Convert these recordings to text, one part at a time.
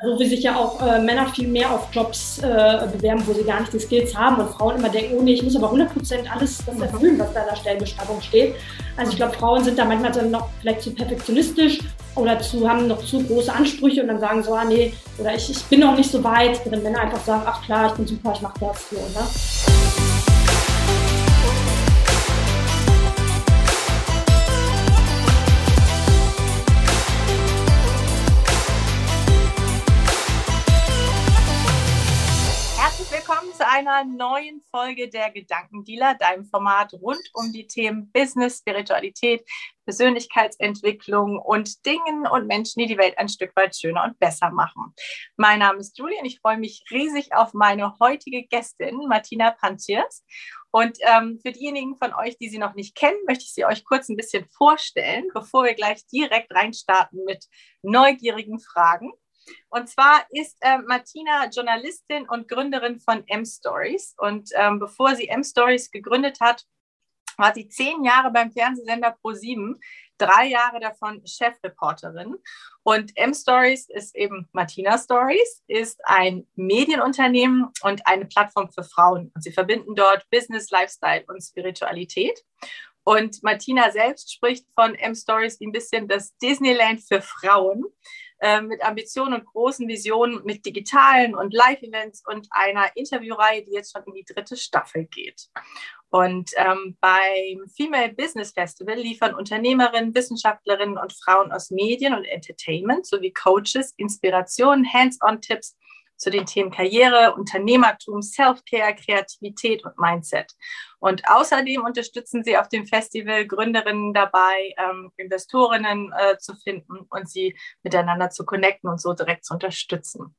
So wie sich ja auch äh, Männer viel mehr auf Jobs äh, bewerben, wo sie gar nicht die Skills haben und Frauen immer denken, oh nee, ich muss aber 100% alles das erfüllen, was da in der Stellenbeschreibung steht. Also ich glaube, Frauen sind da manchmal dann noch vielleicht zu perfektionistisch oder zu, haben noch zu große Ansprüche und dann sagen so, ah nee, oder ich, ich bin noch nicht so weit, während Männer einfach sagen, ach klar, ich bin super, ich mache das so, oder? Einer neuen Folge der Gedankendealer, deinem Format rund um die Themen Business, Spiritualität, Persönlichkeitsentwicklung und Dingen und Menschen, die die Welt ein Stück weit schöner und besser machen. Mein Name ist Julie und ich freue mich riesig auf meine heutige Gästin, Martina Pantiers. Und ähm, für diejenigen von euch, die sie noch nicht kennen, möchte ich sie euch kurz ein bisschen vorstellen, bevor wir gleich direkt reinstarten mit neugierigen Fragen. Und zwar ist äh, Martina Journalistin und Gründerin von M-Stories. Und ähm, bevor sie M-Stories gegründet hat, war sie zehn Jahre beim Fernsehsender Pro7, drei Jahre davon Chefreporterin. Und M-Stories ist eben Martina Stories, ist ein Medienunternehmen und eine Plattform für Frauen. Und sie verbinden dort Business, Lifestyle und Spiritualität. Und Martina selbst spricht von M-Stories wie ein bisschen das Disneyland für Frauen. Äh, mit Ambitionen und großen Visionen, mit digitalen und Live-Events und einer Interviewreihe, die jetzt schon in die dritte Staffel geht. Und ähm, beim Female Business Festival liefern Unternehmerinnen, Wissenschaftlerinnen und Frauen aus Medien und Entertainment sowie Coaches Inspirationen, Hands-on-Tipps zu den Themen Karriere, Unternehmertum, Self-Care, Kreativität und Mindset. Und außerdem unterstützen sie auf dem Festival Gründerinnen dabei, ähm, Investorinnen äh, zu finden und sie miteinander zu connecten und so direkt zu unterstützen.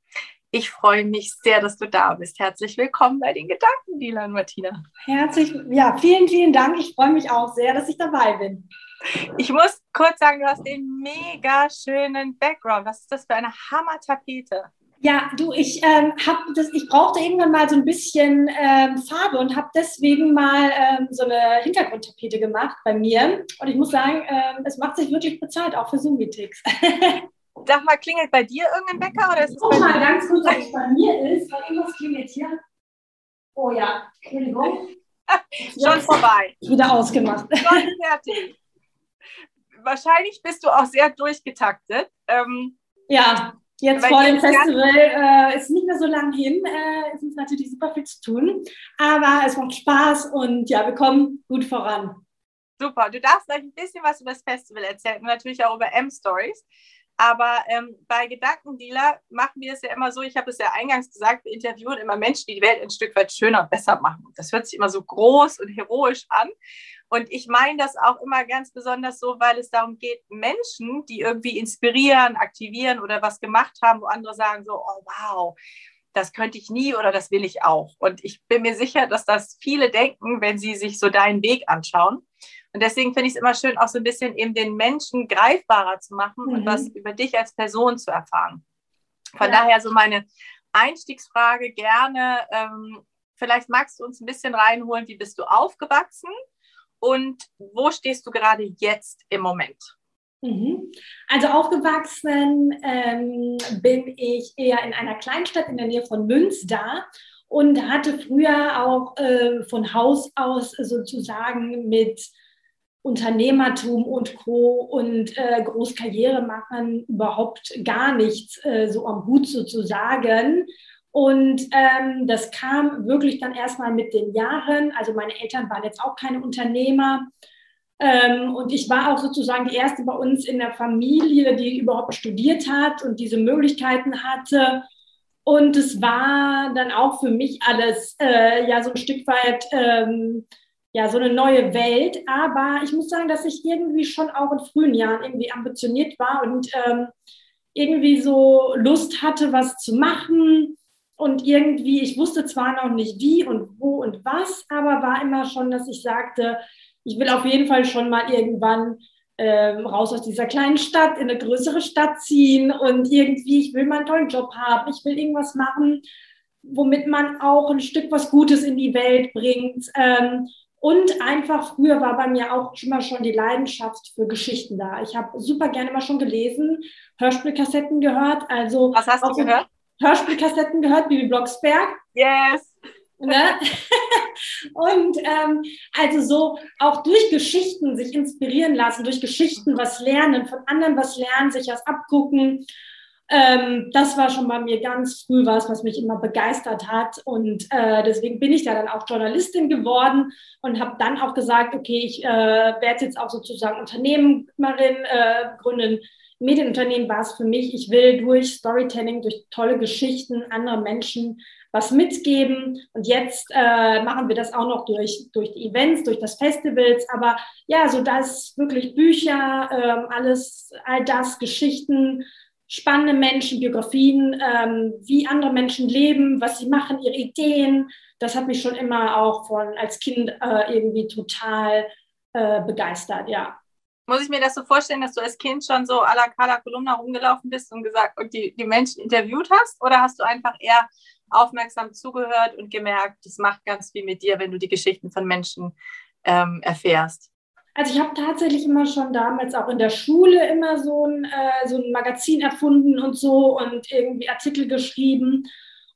Ich freue mich sehr, dass du da bist. Herzlich willkommen bei den Gedankendealern, Martina. Herzlich, ja, vielen, vielen Dank. Ich freue mich auch sehr, dass ich dabei bin. Ich muss kurz sagen, du hast den mega schönen Background. Was ist das für eine Hammer-Tapete? Ja, du, ich ähm, habe das, ich brauchte irgendwann mal so ein bisschen ähm, Farbe und habe deswegen mal ähm, so eine Hintergrundtapete gemacht bei mir. Und ich muss sagen, ähm, es macht sich wirklich bezahlt, auch für Zoom-Meetings. Sag mal, klingelt bei dir irgendein Wecker oder ist es Guck mal ganz gut, ob es bei mir ist, weil irgendwas klingelt hier. Oh ja, Entschuldigung. Schon vorbei. Wieder ausgemacht. Schon fertig. Wahrscheinlich bist du auch sehr durchgetaktet. Ähm, ja, Jetzt vor dem Festival äh, ist nicht mehr so lang hin. Äh, es ist natürlich super viel zu tun, aber es macht Spaß und ja, wir kommen gut voran. Super. Du darfst gleich ein bisschen was über das Festival erzählen und natürlich auch über M-Stories. Aber ähm, bei Gedankendealer machen wir es ja immer so, ich habe es ja eingangs gesagt, wir interviewen immer Menschen, die die Welt ein Stück weit schöner und besser machen. Das hört sich immer so groß und heroisch an. Und ich meine das auch immer ganz besonders so, weil es darum geht, Menschen, die irgendwie inspirieren, aktivieren oder was gemacht haben, wo andere sagen so, oh wow, das könnte ich nie oder das will ich auch. Und ich bin mir sicher, dass das viele denken, wenn sie sich so deinen Weg anschauen. Und deswegen finde ich es immer schön, auch so ein bisschen eben den Menschen greifbarer zu machen mhm. und was über dich als Person zu erfahren. Von ja. daher so meine Einstiegsfrage gerne. Ähm, vielleicht magst du uns ein bisschen reinholen, wie bist du aufgewachsen und wo stehst du gerade jetzt im Moment? Mhm. Also aufgewachsen ähm, bin ich eher in einer Kleinstadt in der Nähe von Münster und hatte früher auch äh, von Haus aus sozusagen mit Unternehmertum und Co. und äh, Großkarriere macht überhaupt gar nichts äh, so am Hut sozusagen. Und ähm, das kam wirklich dann erstmal mit den Jahren. Also meine Eltern waren jetzt auch keine Unternehmer. Ähm, und ich war auch sozusagen die erste bei uns in der Familie, die überhaupt studiert hat und diese Möglichkeiten hatte. Und es war dann auch für mich alles äh, ja so ein Stück weit ähm, ja so eine neue Welt. Aber ich muss sagen, dass ich irgendwie schon auch in frühen Jahren irgendwie ambitioniert war und ähm, irgendwie so Lust hatte, was zu machen und irgendwie, ich wusste zwar noch nicht wie und wo und was, aber war immer schon, dass ich sagte, ich will auf jeden Fall schon mal irgendwann ähm, raus aus dieser kleinen Stadt in eine größere Stadt ziehen und irgendwie, ich will mal einen tollen Job haben, ich will irgendwas machen, womit man auch ein Stück was Gutes in die Welt bringt. Ähm, Und einfach früher war bei mir auch immer schon die Leidenschaft für Geschichten da. Ich habe super gerne immer schon gelesen, Hörspielkassetten gehört. Also Was hast du gehört? Hörspielkassetten gehört, Bibi Blocksberg. Yes. Ne? und ähm, also so auch durch Geschichten sich inspirieren lassen, durch Geschichten was lernen, von anderen was lernen, sich was abgucken. Ähm, das war schon bei mir ganz früh was, was mich immer begeistert hat. Und äh, deswegen bin ich da dann auch Journalistin geworden und habe dann auch gesagt, okay, ich äh, werde jetzt auch sozusagen Unternehmerin äh, gründen. Medienunternehmen war es für mich. Ich will durch Storytelling, durch tolle Geschichten andere Menschen was mitgeben. Und jetzt äh, machen wir das auch noch durch, durch die Events, durch das Festivals. Aber ja, so das wirklich Bücher, ähm, alles, all das, Geschichten, spannende Menschen, Biografien, ähm, wie andere Menschen leben, was sie machen, ihre Ideen. Das hat mich schon immer auch von als Kind äh, irgendwie total äh, begeistert, ja. Muss ich mir das so vorstellen, dass du als Kind schon so à la Carla Kolumna rumgelaufen bist und gesagt und die, die Menschen interviewt hast? Oder hast du einfach eher aufmerksam zugehört und gemerkt, das macht ganz viel mit dir, wenn du die Geschichten von Menschen ähm, erfährst? Also ich habe tatsächlich immer schon damals auch in der Schule immer so ein, äh, so ein Magazin erfunden und so und irgendwie Artikel geschrieben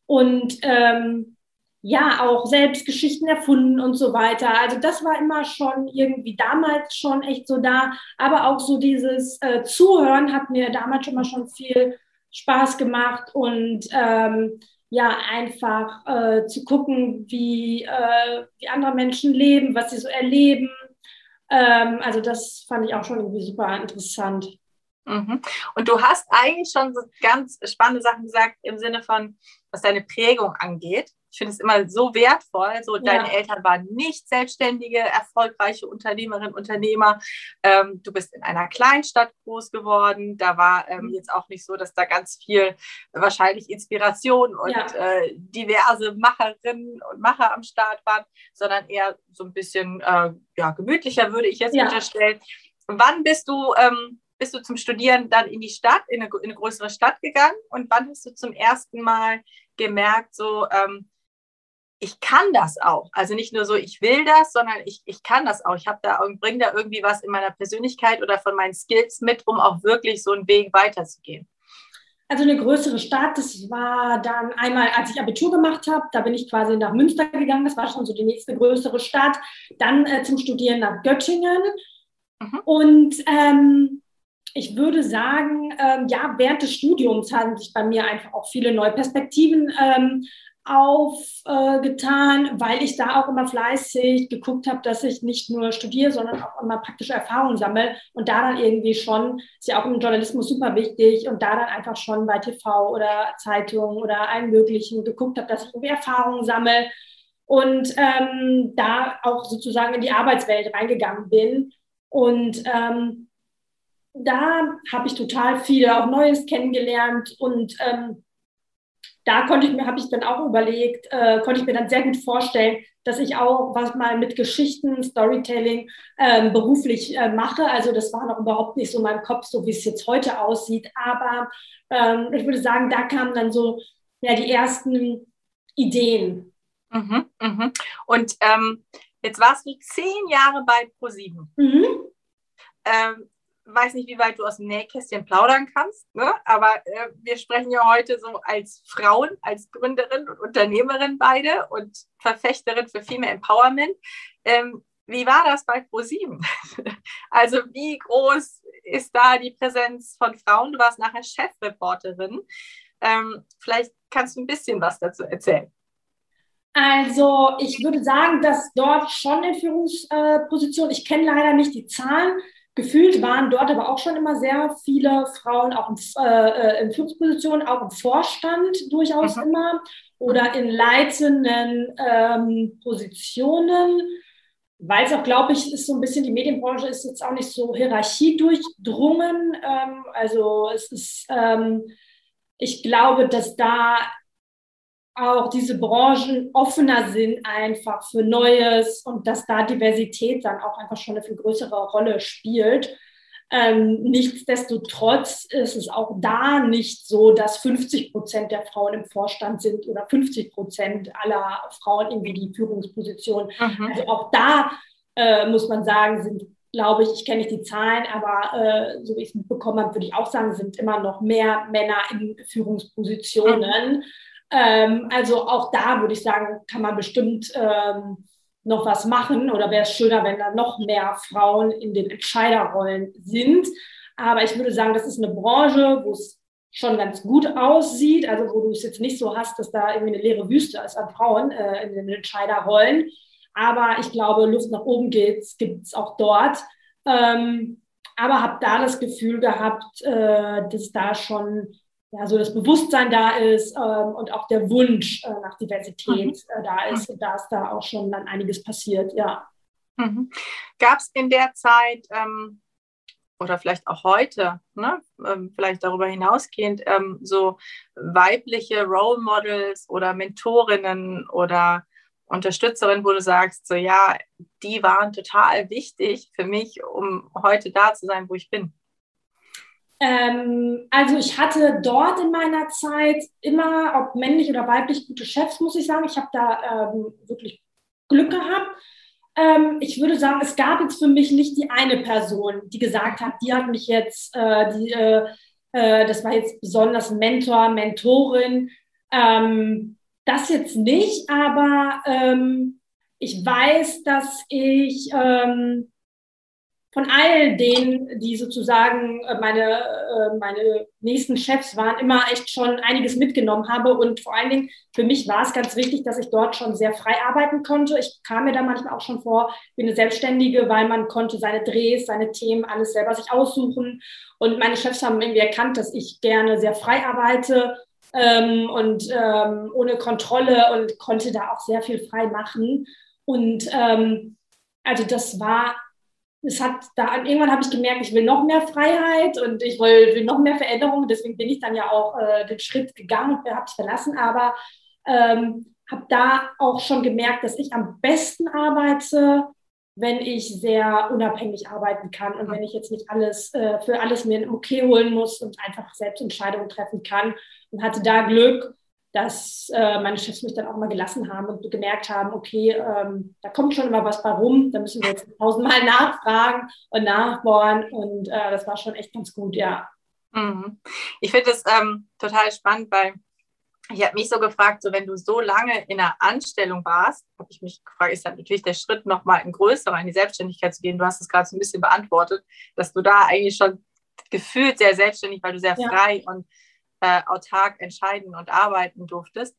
und ähm, ja, auch selbst Geschichten erfunden und so weiter. Also das war immer schon irgendwie damals schon echt so da. Aber auch so dieses äh, Zuhören hat mir damals schon mal schon viel Spaß gemacht und ähm, ja, einfach äh, zu gucken, wie, äh, wie andere Menschen leben, was sie so erleben ähm, also das fand ich auch schon irgendwie super interessant. Mhm. Und du hast eigentlich schon so ganz spannende Sachen gesagt im Sinne von, was deine Prägung angeht. Ich finde es immer so wertvoll. So, deine ja. Eltern waren nicht selbstständige, erfolgreiche Unternehmerinnen, Unternehmer. Ähm, du bist in einer Kleinstadt groß geworden. Da war ähm, mhm. jetzt auch nicht so, dass da ganz viel wahrscheinlich Inspiration und ja. äh, diverse Macherinnen und Macher am Start waren, sondern eher so ein bisschen äh, ja, gemütlicher, würde ich jetzt ja. unterstellen. Wann bist du ähm, bist du zum Studieren dann in die Stadt, in eine, in eine, größere Stadt gegangen? Und wann hast du zum ersten Mal gemerkt, so, ähm, ich kann das auch. Also nicht nur so, ich will das, sondern ich, ich kann das auch. Ich habe da bringe da irgendwie was in meiner Persönlichkeit oder von meinen Skills mit, um auch wirklich so einen Weg weiterzugehen. Also eine größere Stadt, das war dann einmal, als ich Abitur gemacht habe, da bin ich quasi nach Münster gegangen, das war schon so die nächste größere Stadt. Dann äh, zum Studieren nach Göttingen. Mhm. Und ähm, ich würde sagen, ähm, ja, während des Studiums haben sich bei mir einfach auch viele neue Perspektiven ähm, aufgetan, äh, weil ich da auch immer fleißig geguckt habe, dass ich nicht nur studiere, sondern auch immer praktische Erfahrungen sammle und da dann irgendwie schon, ist ja auch im Journalismus super wichtig und da dann einfach schon bei TV oder Zeitungen oder allen möglichen geguckt habe, dass ich irgendwie Erfahrungen sammle und ähm, da auch sozusagen in die Arbeitswelt reingegangen bin. Und ähm, da habe ich total viel auch Neues kennengelernt und ähm, da konnte ich mir, habe ich dann auch überlegt, äh, konnte ich mir dann sehr gut vorstellen, dass ich auch was mal mit Geschichten, Storytelling ähm, beruflich äh, mache. Also das war noch überhaupt nicht so in meinem Kopf, so wie es jetzt heute aussieht. Aber ähm, ich würde sagen, da kamen dann so ja, die ersten Ideen. Mhm, mh. Und ähm, jetzt warst du zehn Jahre bei ProSieben. Mhm. Ähm, weiß nicht, wie weit du aus dem Nähkästchen plaudern kannst, ne? aber äh, wir sprechen ja heute so als Frauen, als Gründerin und Unternehmerin beide und Verfechterin für Female Empowerment. Ähm, wie war das bei ProSieben? also wie groß ist da die Präsenz von Frauen? Du warst nachher Chefreporterin. Ähm, vielleicht kannst du ein bisschen was dazu erzählen. Also ich würde sagen, dass dort schon in Führungspositionen, ich kenne leider nicht die Zahlen, Gefühlt waren dort aber auch schon immer sehr viele Frauen auch in, äh, in Führungspositionen, auch im Vorstand durchaus mhm. immer oder in leitenden ähm, Positionen, weil es auch, glaube ich, ist so ein bisschen, die Medienbranche ist jetzt auch nicht so Hierarchie durchdrungen. Ähm, also es ist, ähm, ich glaube, dass da auch diese Branchen offener sind einfach für Neues und dass da Diversität dann auch einfach schon eine viel größere Rolle spielt. Ähm, nichtsdestotrotz ist es auch da nicht so, dass 50 Prozent der Frauen im Vorstand sind oder 50 Prozent aller Frauen irgendwie die Führungsposition. Mhm. Also auch da äh, muss man sagen, sind, glaube ich, ich kenne nicht die Zahlen, aber äh, so wie ich es mitbekommen habe, würde ich auch sagen, sind immer noch mehr Männer in Führungspositionen. Ähm, also auch da würde ich sagen, kann man bestimmt ähm, noch was machen oder wäre es schöner, wenn da noch mehr Frauen in den Entscheiderrollen sind. Aber ich würde sagen, das ist eine Branche, wo es schon ganz gut aussieht, also wo du es jetzt nicht so hast, dass da irgendwie eine leere Wüste ist an Frauen äh, in den Entscheiderrollen. Aber ich glaube, Luft nach oben gibt es auch dort. Ähm, aber habe da das Gefühl gehabt, äh, dass da schon ja, so das Bewusstsein da ist ähm, und auch der Wunsch äh, nach Diversität mhm. äh, da ist. Und da ist da auch schon dann einiges passiert, ja. Mhm. Gab es in der Zeit ähm, oder vielleicht auch heute, ne, ähm, vielleicht darüber hinausgehend, ähm, so weibliche Role Models oder Mentorinnen oder Unterstützerinnen, wo du sagst, so ja, die waren total wichtig für mich, um heute da zu sein, wo ich bin? Ähm, also ich hatte dort in meiner Zeit immer, ob männlich oder weiblich, gute Chefs, muss ich sagen. Ich habe da ähm, wirklich Glück gehabt. Ähm, ich würde sagen, es gab jetzt für mich nicht die eine Person, die gesagt hat, die hat mich jetzt, äh, die, äh, äh, das war jetzt besonders Mentor, Mentorin. Ähm, das jetzt nicht, aber ähm, ich weiß, dass ich ähm, von all denen, die sozusagen äh, meine, äh, meine nächsten Chefs waren, immer echt schon einiges mitgenommen habe. Und vor allen Dingen für mich war es ganz wichtig, dass ich dort schon sehr frei arbeiten konnte. Ich kam mir da manchmal auch schon vor wie eine Selbstständige, weil man konnte seine Drehs, seine Themen, alles selber sich aussuchen. Und meine Chefs haben irgendwie erkannt, dass ich gerne sehr frei arbeite ähm, und ähm, ohne Kontrolle und konnte da auch sehr viel frei machen. Und ähm, also das war es hat da irgendwann habe ich gemerkt, ich will noch mehr Freiheit und ich will, will noch mehr Veränderung. Deswegen bin ich dann ja auch äh, den Schritt gegangen und habe es verlassen. Aber ähm, habe da auch schon gemerkt, dass ich am besten arbeite, wenn ich sehr unabhängig arbeiten kann und wenn ich jetzt nicht alles äh, für alles mir ein Okay holen muss und einfach selbst Entscheidungen treffen kann. Und hatte da Glück dass äh, meine Chefs mich dann auch mal gelassen haben und gemerkt haben, okay, ähm, da kommt schon immer was bei rum, da müssen wir jetzt tausendmal nachfragen und nachbohren und äh, das war schon echt ganz gut, ja. Mhm. Ich finde das ähm, total spannend, weil ich habe mich so gefragt, so wenn du so lange in einer Anstellung warst, habe ich mich gefragt, ist dann natürlich der Schritt nochmal ein größerer, in die Selbstständigkeit zu gehen. Du hast es gerade so ein bisschen beantwortet, dass du da eigentlich schon gefühlt sehr selbstständig, weil du sehr ja. frei und äh, autark entscheiden und arbeiten durftest.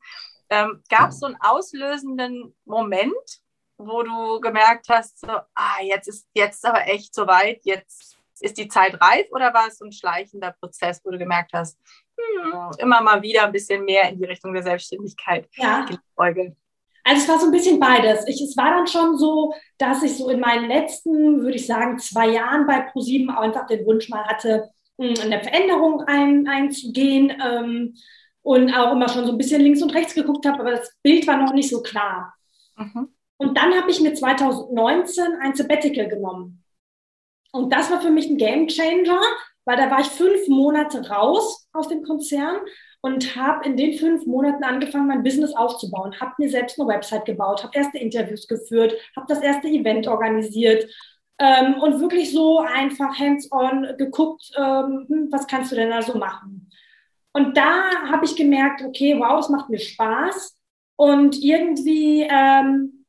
Ähm, Gab es so einen auslösenden Moment, wo du gemerkt hast, so, ah, jetzt ist jetzt aber echt soweit, jetzt ist die Zeit reif oder war es so ein schleichender Prozess, wo du gemerkt hast, hm, immer mal wieder ein bisschen mehr in die Richtung der Selbstständigkeit ja. geäugelt? Also es war so ein bisschen beides. Ich, es war dann schon so, dass ich so in meinen letzten, würde ich sagen, zwei Jahren bei ProSieben einfach den Wunsch mal hatte, eine Veränderung ein, einzugehen ähm, und auch immer schon so ein bisschen links und rechts geguckt habe, aber das Bild war noch nicht so klar. Mhm. Und dann habe ich mir 2019 ein Sabbatical genommen. Und das war für mich ein Game Changer, weil da war ich fünf Monate raus aus dem Konzern und habe in den fünf Monaten angefangen, mein Business aufzubauen, habe mir selbst eine Website gebaut, habe erste Interviews geführt, habe das erste Event organisiert ähm, und wirklich so einfach hands-on geguckt, ähm, hm, was kannst du denn da so machen. Und da habe ich gemerkt, okay, wow, das macht mir Spaß. Und irgendwie, ähm,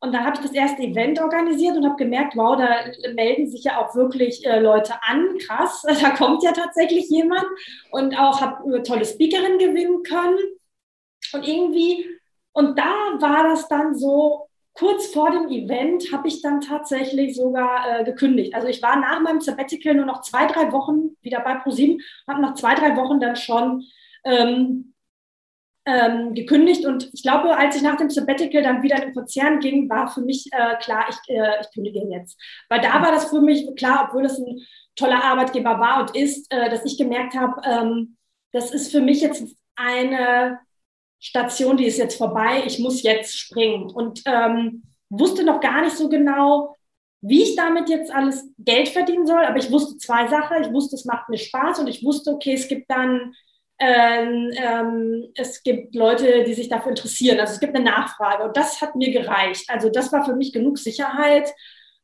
und dann habe ich das erste Event organisiert und habe gemerkt, wow, da melden sich ja auch wirklich äh, Leute an, krass, da kommt ja tatsächlich jemand. Und auch habe eine tolle Speakerin gewinnen können. Und irgendwie, und da war das dann so, kurz vor dem Event habe ich dann tatsächlich sogar äh, gekündigt. Also ich war nach meinem Sabbatical nur noch zwei, drei Wochen wieder bei ProSieben, habe nach zwei, drei Wochen dann schon ähm, ähm, gekündigt. Und ich glaube, als ich nach dem Sabbatical dann wieder in den Konzern ging, war für mich äh, klar, ich, äh, ich kündige jetzt. Weil da war das für mich klar, obwohl es ein toller Arbeitgeber war und ist, äh, dass ich gemerkt habe, ähm, das ist für mich jetzt eine Station, die ist jetzt vorbei, ich muss jetzt springen. Und ähm, wusste noch gar nicht so genau, wie ich damit jetzt alles Geld verdienen soll, aber ich wusste zwei Sachen. Ich wusste, es macht mir Spaß und ich wusste, okay, es gibt dann, ähm, ähm, es gibt Leute, die sich dafür interessieren. Also es gibt eine Nachfrage und das hat mir gereicht. Also das war für mich genug Sicherheit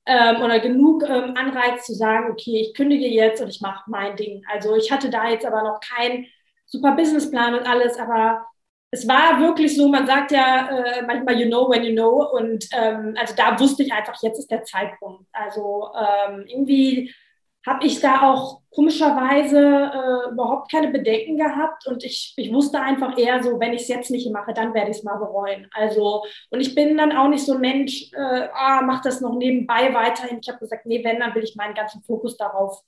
ähm, oder genug ähm, Anreiz zu sagen, okay, ich kündige jetzt und ich mache mein Ding. Also ich hatte da jetzt aber noch keinen super Businessplan und alles, aber es war wirklich so, man sagt ja äh, manchmal, you know when you know. Und ähm, also da wusste ich einfach, jetzt ist der Zeitpunkt. Also ähm, irgendwie habe ich da auch komischerweise äh, überhaupt keine Bedenken gehabt und ich, ich wusste einfach eher so, wenn ich es jetzt nicht mache, dann werde ich es mal bereuen. Also, und ich bin dann auch nicht so ein Mensch, äh, ah, mach das noch nebenbei weiterhin. Ich habe gesagt, nee, wenn, dann will ich meinen ganzen Fokus darauf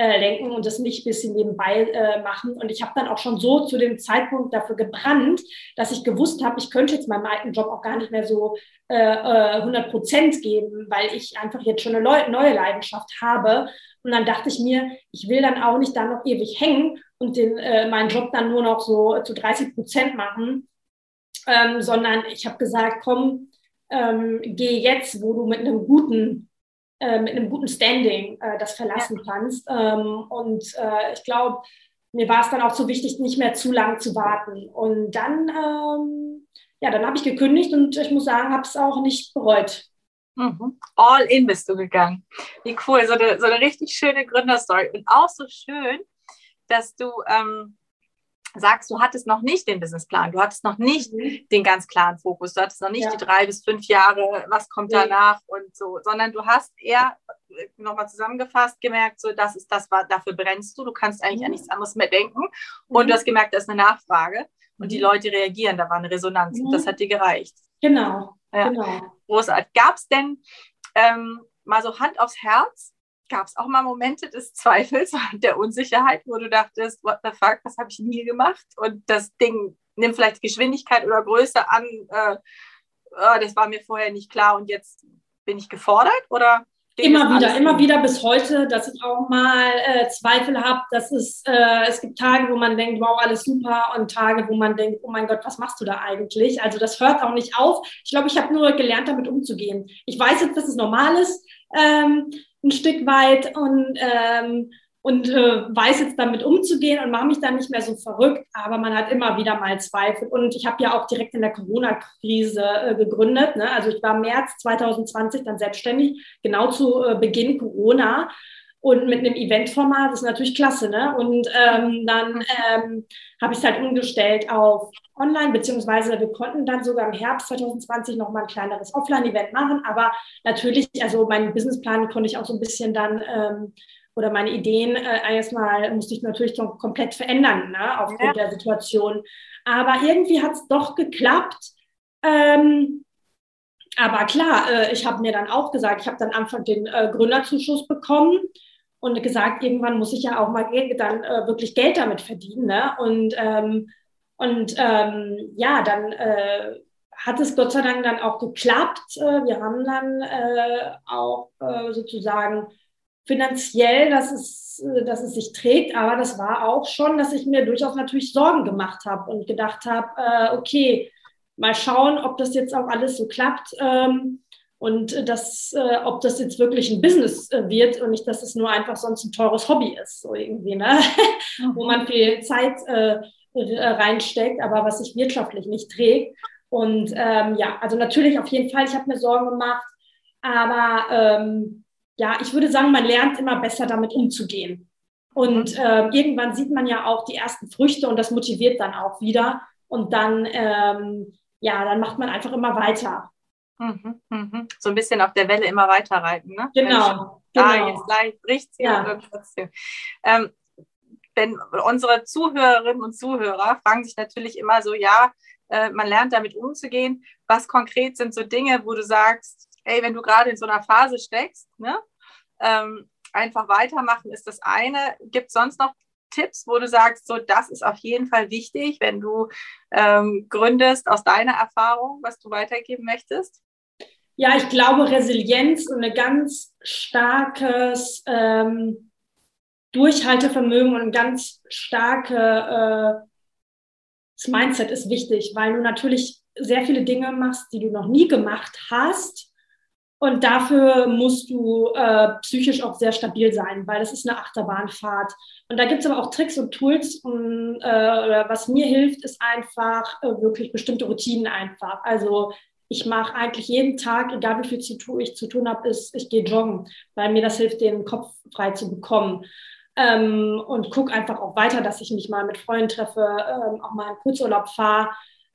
äh, lenken und das nicht ein bisschen nebenbei äh, machen. Und ich habe dann auch schon so zu dem Zeitpunkt dafür gebrannt, dass ich gewusst habe, ich könnte jetzt meinem alten Job auch gar nicht mehr so äh, 100 äh, Prozent geben, weil ich einfach jetzt schon eine neue Leidenschaft habe. Und dann dachte ich mir, ich will dann auch nicht da noch ewig hängen und den, äh, meinen Job dann nur noch so zu 30 Prozent machen, ähm, sondern ich habe gesagt, komm, ähm, geh jetzt, wo du mit einem guten äh, mit einem guten Standing äh, das verlassen kannst. Ähm, und äh, ich glaube, mir war es dann auch so wichtig, nicht mehr zu lang zu warten. Und dann, ähm, ja, dann habe ich gekündigt und ich muss sagen, habe es auch nicht bereut. Mhm. All in bist du gegangen. Wie cool, so eine, so eine richtig schöne Gründerstory. Und auch so schön, dass du ähm, sagst, du hattest noch nicht den Businessplan, du hattest noch nicht mhm. den ganz klaren Fokus, du hattest noch nicht ja. die drei bis fünf Jahre, was kommt nee. danach und so, sondern du hast eher äh, nochmal zusammengefasst gemerkt, so das ist das, dafür brennst du, du kannst eigentlich mhm. an nichts anderes mehr denken und mhm. du hast gemerkt, da ist eine Nachfrage und die mhm. Leute reagieren, da war eine Resonanz und das mhm. hat dir gereicht. Genau, ja. genau. Großartig. Gab es denn ähm, mal so Hand aufs Herz, gab es auch mal Momente des Zweifels und der Unsicherheit, wo du dachtest, what the fuck, das habe ich nie gemacht und das Ding nimmt vielleicht Geschwindigkeit oder Größe an, äh, oh, das war mir vorher nicht klar und jetzt bin ich gefordert oder? Immer wieder, immer wieder bis heute, dass ich auch mal äh, Zweifel habe, dass es, äh, es gibt Tage, wo man denkt, wow, alles super und Tage, wo man denkt, oh mein Gott, was machst du da eigentlich? Also das hört auch nicht auf. Ich glaube, ich habe nur gelernt, damit umzugehen. Ich weiß jetzt, dass es normal ist, ähm, ein Stück weit und, ähm, und äh, weiß jetzt damit umzugehen und mache mich dann nicht mehr so verrückt, aber man hat immer wieder mal Zweifel. Und ich habe ja auch direkt in der Corona-Krise äh, gegründet. Ne? Also ich war März 2020 dann selbstständig, genau zu äh, Beginn Corona und mit einem Eventformat, das ist natürlich klasse, ne? Und ähm, dann ähm, habe ich es halt umgestellt auf online, beziehungsweise wir konnten dann sogar im Herbst 2020 nochmal ein kleineres Offline-Event machen, aber natürlich, also meinen Businessplan konnte ich auch so ein bisschen dann ähm, oder meine Ideen äh, erstmal musste ich natürlich komplett verändern, ne, aufgrund ja. der Situation. Aber irgendwie hat es doch geklappt. Ähm, aber klar, äh, ich habe mir dann auch gesagt, ich habe dann Anfang den äh, Gründerzuschuss bekommen und gesagt, irgendwann muss ich ja auch mal dann äh, wirklich Geld damit verdienen. Ne? Und, ähm, und ähm, ja, dann äh, hat es Gott sei Dank dann auch geklappt. Äh, wir haben dann äh, auch äh, sozusagen finanziell, dass es, äh, dass es sich trägt, aber das war auch schon, dass ich mir durchaus natürlich Sorgen gemacht habe und gedacht habe, okay, mal schauen, ob das jetzt auch alles so klappt. Ähm, und äh, das, äh, ob das jetzt wirklich ein Business äh, wird und nicht, dass es nur einfach sonst ein teures Hobby ist, so irgendwie, ne? wo man viel Zeit äh, reinsteckt, aber was sich wirtschaftlich nicht trägt. Und ähm, ja, also natürlich auf jeden Fall, ich habe mir Sorgen gemacht, aber ähm, ja, ich würde sagen, man lernt immer besser damit umzugehen. Und äh, irgendwann sieht man ja auch die ersten Früchte und das motiviert dann auch wieder. Und dann, ähm, ja, dann macht man einfach immer weiter. Mhm, mhm. So ein bisschen auf der Welle immer weiter reiten, ne? Genau. Da genau. jetzt leicht bricht sie ja. trotzdem. Ähm, wenn unsere Zuhörerinnen und Zuhörer fragen sich natürlich immer so, ja, äh, man lernt damit umzugehen. Was konkret sind so Dinge, wo du sagst, ey, wenn du gerade in so einer Phase steckst, ne, ähm, einfach weitermachen ist das eine. Gibt es sonst noch Tipps, wo du sagst, so das ist auf jeden Fall wichtig, wenn du ähm, gründest aus deiner Erfahrung, was du weitergeben möchtest? Ja, ich glaube, Resilienz und ein ganz starkes ähm, Durchhaltevermögen und ein ganz starkes äh, Mindset ist wichtig, weil du natürlich sehr viele Dinge machst, die du noch nie gemacht hast Und dafür musst du äh, psychisch auch sehr stabil sein, weil das ist eine Achterbahnfahrt. Und da gibt es aber auch Tricks und Tools. Und äh, was mir hilft, ist einfach äh, wirklich bestimmte Routinen einfach. Also ich mache eigentlich jeden Tag, egal wie viel zu tun, ich zu tun habe, ist, ich gehe joggen, weil mir das hilft, den Kopf frei zu bekommen. Ähm, und gucke einfach auch weiter, dass ich mich mal mit Freunden treffe, ähm, auch mal in Kurzurlaub fahre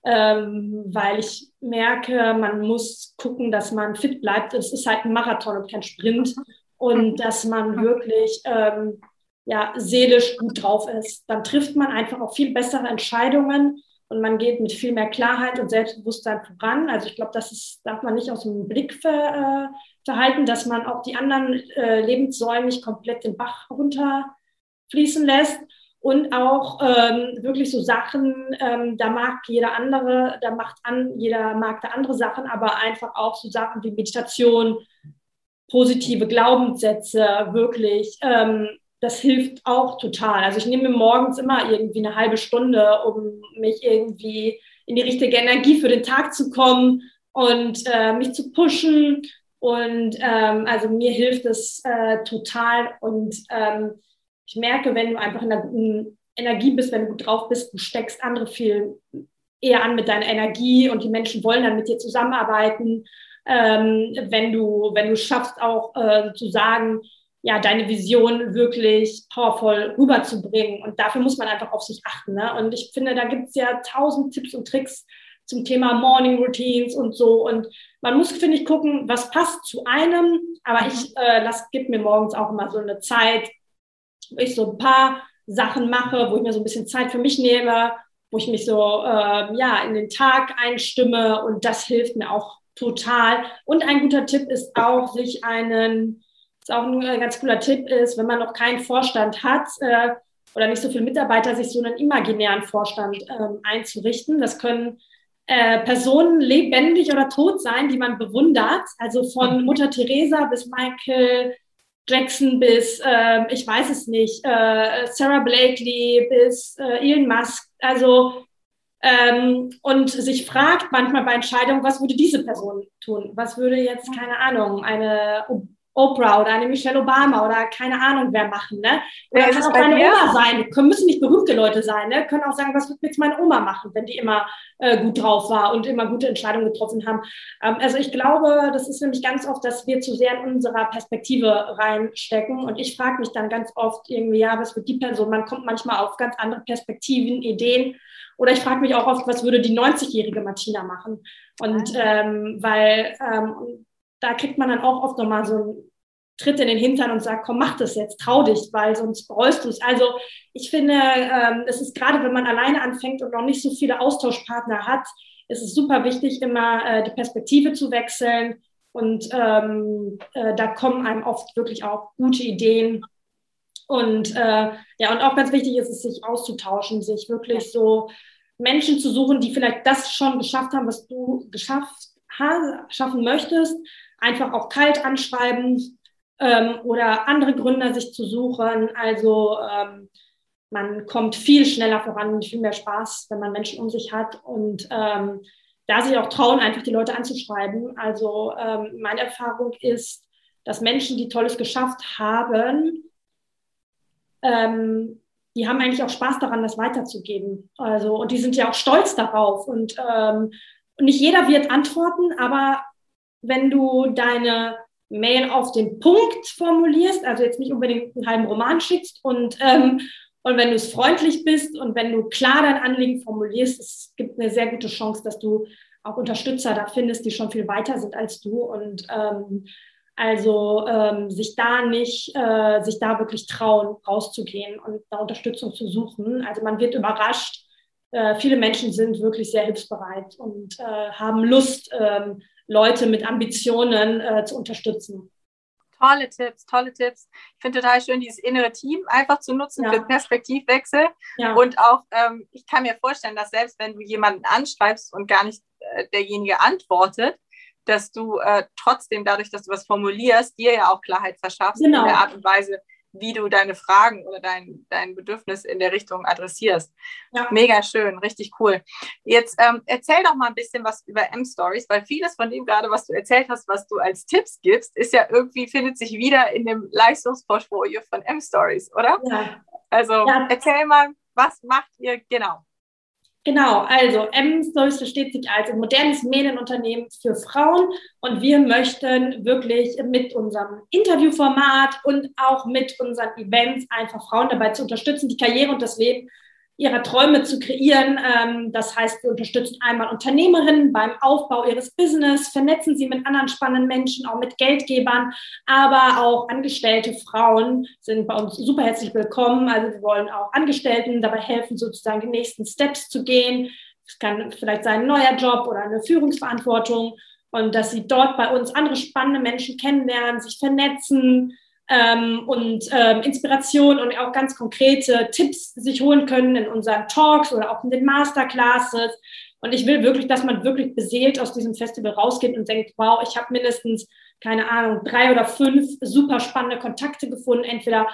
ähm, weil ich merke, man muss gucken, dass man fit bleibt. Es ist halt ein Marathon und kein Sprint und mhm. dass man wirklich ähm, ja, seelisch gut drauf ist. Dann trifft man einfach auch viel bessere Entscheidungen und man geht mit viel mehr Klarheit und Selbstbewusstsein voran. Also ich glaube, das ist, darf man nicht aus dem Blick ver, äh, verhalten, dass man auch die anderen äh, Lebenssäulen nicht komplett den Bach runterfließen lässt und auch ähm, wirklich so Sachen, ähm, da mag jeder andere, da macht an, jeder mag da andere Sachen, aber einfach auch so Sachen wie Meditation, positive Glaubenssätze, wirklich, ähm, das hilft auch total. Also ich nehme mir morgens immer irgendwie eine halbe Stunde, um mich irgendwie in die richtige Energie für den Tag zu kommen und äh, mich zu pushen. Und ähm, also mir hilft es äh, total und ähm, ich merke, wenn du einfach in einer guten Energie bist, wenn du gut drauf bist, du steckst andere viel eher an mit deiner Energie und die Menschen wollen dann mit dir zusammenarbeiten. Ähm, wenn du, wenn du schaffst, auch äh, zu sagen, ja, deine Vision wirklich powervoll rüberzubringen. Und dafür muss man einfach auf sich achten. Ne? Und ich finde, da gibt es ja tausend Tipps und Tricks zum Thema Morning Routines und so. Und man muss, finde ich, gucken, was passt zu einem. Aber ich äh, lass, gebe mir morgens auch immer so eine Zeit, wo ich so ein paar Sachen mache, wo ich mir so ein bisschen Zeit für mich nehme, wo ich mich so äh, ja, in den Tag einstimme und das hilft mir auch total. Und ein guter Tipp ist auch, sich einen, ist auch ein ganz cooler Tipp ist, wenn man noch keinen Vorstand hat äh, oder nicht so viele Mitarbeiter, sich so einen imaginären Vorstand ähm, einzurichten. Das können äh, Personen lebendig oder tot sein, die man bewundert. Also von mhm. Mutter Teresa bis Michael Jackson bis, äh, ich weiß es nicht, äh, Sarah Blakely bis äh, Elon Musk. Also, ähm, und sich fragt manchmal bei Entscheidungen, was würde diese Person tun? Was würde jetzt, keine Ahnung, eine Oprah oder eine Michelle Obama oder keine Ahnung wer machen. Ne? Oder kann auch deine Oma sein. Können, müssen nicht berühmte Leute sein. Ne? Können auch sagen, was wird jetzt meine Oma machen, wenn die immer äh, gut drauf war und immer gute Entscheidungen getroffen haben. Ähm, also ich glaube, das ist nämlich ganz oft, dass wir zu sehr in unserer Perspektive reinstecken. Und ich frage mich dann ganz oft irgendwie, ja, was wird die Person? Man kommt manchmal auf ganz andere Perspektiven, Ideen. Oder ich frage mich auch oft, was würde die 90-jährige Martina machen? Und ähm, weil ähm, da kriegt man dann auch oft nochmal so einen Tritt in den Hintern und sagt, komm, mach das jetzt, trau dich, weil sonst bereust du es. Also ich finde, ähm, es ist gerade, wenn man alleine anfängt und noch nicht so viele Austauschpartner hat, ist es super wichtig, immer äh, die Perspektive zu wechseln. Und ähm, äh, da kommen einem oft wirklich auch gute Ideen. Und äh, ja, und auch ganz wichtig ist es, sich auszutauschen, sich wirklich so Menschen zu suchen, die vielleicht das schon geschafft haben, was du geschafft hast, schaffen möchtest, einfach auch kalt anschreiben ähm, oder andere Gründer sich zu suchen. Also ähm, man kommt viel schneller voran, viel mehr Spaß, wenn man Menschen um sich hat und ähm, da sich auch trauen, einfach die Leute anzuschreiben. Also ähm, meine Erfahrung ist, dass Menschen, die Tolles geschafft haben, ähm, die haben eigentlich auch Spaß daran, das weiterzugeben. Also, und die sind ja auch stolz darauf. Und, ähm, und nicht jeder wird antworten, aber wenn du deine Mail auf den Punkt formulierst, also jetzt nicht unbedingt einen halben Roman schickst und, ähm, und wenn du es freundlich bist und wenn du klar dein Anliegen formulierst, es gibt eine sehr gute Chance, dass du auch Unterstützer da findest, die schon viel weiter sind als du und ähm, also ähm, sich da nicht, äh, sich da wirklich trauen, rauszugehen und da Unterstützung zu suchen. Also man wird überrascht. Äh, viele Menschen sind wirklich sehr hilfsbereit und äh, haben Lust, ähm, Leute mit Ambitionen äh, zu unterstützen. Tolle Tipps, tolle Tipps. Ich finde total schön, dieses innere Team einfach zu nutzen ja. für Perspektivwechsel. Ja. Und auch, ähm, ich kann mir vorstellen, dass selbst wenn du jemanden anschreibst und gar nicht äh, derjenige antwortet, dass du äh, trotzdem dadurch, dass du was formulierst, dir ja auch Klarheit verschaffst genau. in der Art und Weise, wie du deine Fragen oder dein, dein Bedürfnis in der Richtung adressierst. Ja. Mega schön, richtig cool. Jetzt ähm, erzähl doch mal ein bisschen was über M-Stories, weil vieles von dem gerade, was du erzählt hast, was du als Tipps gibst, ist ja irgendwie, findet sich wieder in dem Leistungsportfolio von M-Stories, oder? Ja. Also Ja. erzähl mal, was macht ihr genau? Genau, also M-Stories versteht sich als ein modernes Medienunternehmen für Frauen und wir möchten wirklich mit unserem Interviewformat und auch mit unseren Events einfach Frauen dabei zu unterstützen, die Karriere und das Leben ihrer Träume zu kreieren. Ähm, Das heißt, wir unterstützen einmal Unternehmerinnen beim Aufbau ihres Business, vernetzen sie mit anderen spannenden Menschen, auch mit Geldgebern, aber auch angestellte Frauen sind bei uns super herzlich willkommen. Also wir wollen auch Angestellten dabei helfen, sozusagen die nächsten Steps zu gehen. Es kann vielleicht sein ein neuer Job oder eine Führungsverantwortung und dass sie dort bei uns andere spannende Menschen kennenlernen, sich vernetzen, ähm, und ähm, Inspiration und auch ganz konkrete Tipps sich holen können in unseren Talks oder auch in den Masterclasses. Und ich will wirklich, dass man wirklich beseelt aus diesem Festival rausgeht und denkt, wow, ich habe mindestens, keine Ahnung, drei oder fünf super spannende Kontakte gefunden, entweder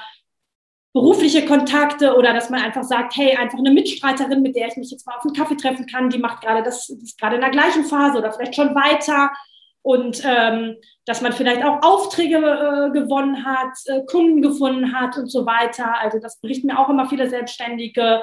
berufliche Kontakte oder dass man einfach sagt, hey, einfach eine Mitstreiterin, mit der ich mich jetzt mal auf einen Kaffee treffen kann, die macht gerade das, ist gerade in der gleichen Phase oder vielleicht schon weiter und ähm, dass man vielleicht auch Aufträge äh, gewonnen hat, äh, Kunden gefunden hat und so weiter. Also das berichten mir auch immer viele Selbstständige.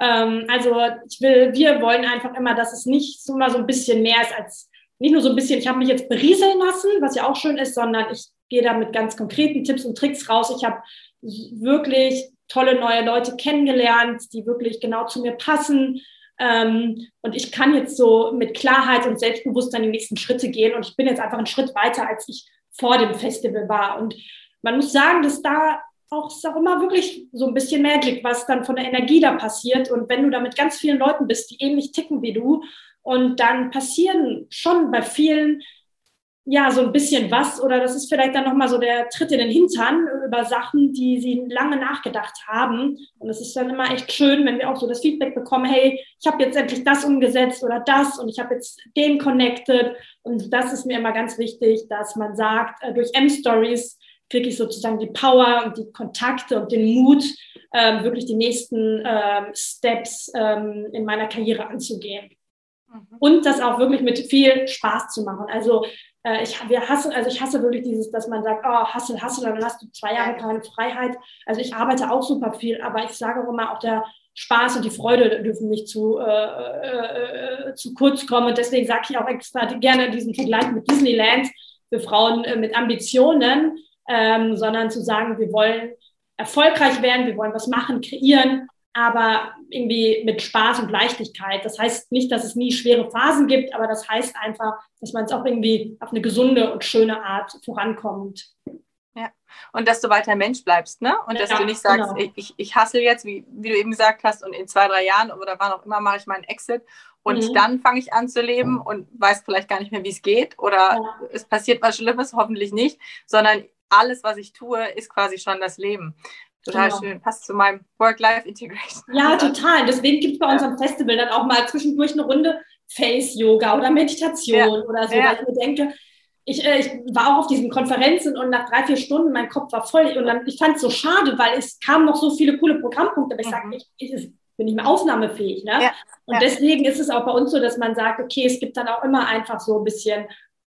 Ähm, also ich will, wir wollen einfach immer, dass es nicht so mal so ein bisschen mehr ist als nicht nur so ein bisschen, ich habe mich jetzt berieseln lassen, was ja auch schön ist, sondern ich gehe da mit ganz konkreten Tipps und Tricks raus. Ich habe wirklich tolle neue Leute kennengelernt, die wirklich genau zu mir passen. Ähm, und ich kann jetzt so mit Klarheit und Selbstbewusstsein die nächsten Schritte gehen. Und ich bin jetzt einfach einen Schritt weiter, als ich vor dem Festival war. Und man muss sagen, dass da auch, ist auch immer wirklich so ein bisschen Magic, was dann von der Energie da passiert. Und wenn du da mit ganz vielen Leuten bist, die ähnlich ticken wie du, und dann passieren schon bei vielen ja, so ein bisschen was oder das ist vielleicht dann nochmal so der Tritt in den Hintern über Sachen, die sie lange nachgedacht haben. Und es ist dann immer echt schön, wenn wir auch so das Feedback bekommen, hey, ich habe jetzt endlich das umgesetzt oder das und ich habe jetzt den connected. Und das ist mir immer ganz wichtig, dass man sagt, äh, durch M-Stories kriege ich sozusagen die Power und die Kontakte und den Mut, ähm, wirklich die nächsten ähm, Steps ähm, in meiner Karriere anzugehen. Und das auch wirklich mit viel Spaß zu machen. Also äh, ich, wir hassen, also ich hasse wirklich dieses, dass man sagt, oh, hassel, hassel, dann hast du zwei Jahre keine Freiheit. Also ich arbeite auch super viel, aber ich sage auch immer, auch der Spaß und die Freude dürfen nicht zu, äh, äh, zu kurz kommen. Und deswegen sage ich auch extra gerne diesen Vergleich mit Disneyland für Frauen äh, mit Ambitionen, ähm, sondern zu sagen, wir wollen erfolgreich werden, wir wollen was machen, kreieren, aber irgendwie mit Spaß und Leichtigkeit. Das heißt nicht, dass es nie schwere Phasen gibt, aber das heißt einfach, dass man es auch irgendwie auf eine gesunde und schöne Art vorankommt. Ja, und dass du weiter Mensch bleibst, ne? Und dass Ja, du nicht sagst, genau. ich, ich, hassel jetzt, wie, wie du eben gesagt hast, und in zwei, drei Jahren oder wann auch immer mache ich meinen Exit und Mhm. dann fange ich an zu leben und weiß vielleicht gar nicht mehr, wie es geht oder Ja. es passiert was Schlimmes, hoffentlich nicht, sondern alles, was ich tue, ist quasi schon das Leben. Total Genau. schön, passt zu meinem Work-Life-Integration. Ja, total. Deswegen gibt es bei unserem Festival dann auch mal zwischendurch eine Runde Face-Yoga oder Meditation Ja. oder so, Ja. weil ich mir denke, ich, äh, ich war auch auf diesen Konferenzen und nach drei, vier Stunden, mein Kopf war voll und dann, ich fand es so schade, weil es kamen noch so viele coole Programmpunkte, aber ich Mhm. sage, ich, ich bin nicht mehr aufnahmefähig. Ne? Ja. Und Ja. deswegen ist es auch bei uns so, dass man sagt, okay, es gibt dann auch immer einfach so ein bisschen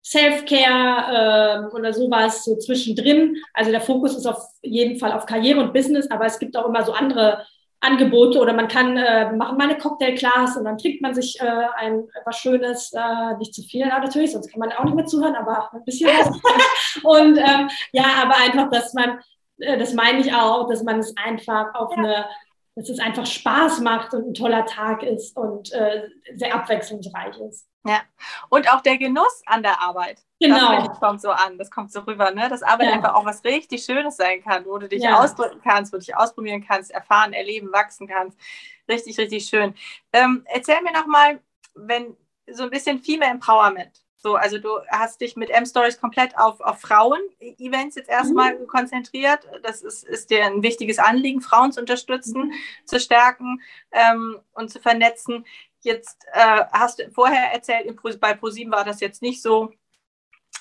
Self-Care ähm, oder sowas so zwischendrin. Also der Fokus ist auf jeden Fall auf Karriere und Business, aber es gibt auch immer so andere Angebote oder man kann äh, machen mal eine Cocktail-Class und dann trinkt man sich äh, ein was Schönes, äh, nicht zu viel natürlich, sonst kann man auch nicht mehr zuhören, aber ein bisschen was. und ähm, ja, aber einfach, dass man, äh, das meine ich auch, dass man es einfach auf eine, dass es einfach Spaß macht und ein toller Tag ist und äh, sehr abwechslungsreich ist. Ja, und auch der Genuss an der Arbeit. Das Genau. ich, kommt so an, das kommt so rüber, ne? dass Arbeit Ja. einfach auch was richtig Schönes sein kann, wo du dich Ja. ausdrücken kannst, wo du dich ausprobieren kannst, erfahren, erleben, wachsen kannst. Richtig, richtig schön. Ähm, erzähl mir nochmal, wenn so ein bisschen Female Empowerment. So, also du hast dich mit M-Stories komplett auf, auf Frauen-Events jetzt erstmal Mhm. konzentriert. Das ist, ist dir ein wichtiges Anliegen, Frauen zu unterstützen, zu stärken ähm, und zu vernetzen. Jetzt äh, hast du vorher erzählt, bei ProSieben war das jetzt nicht so.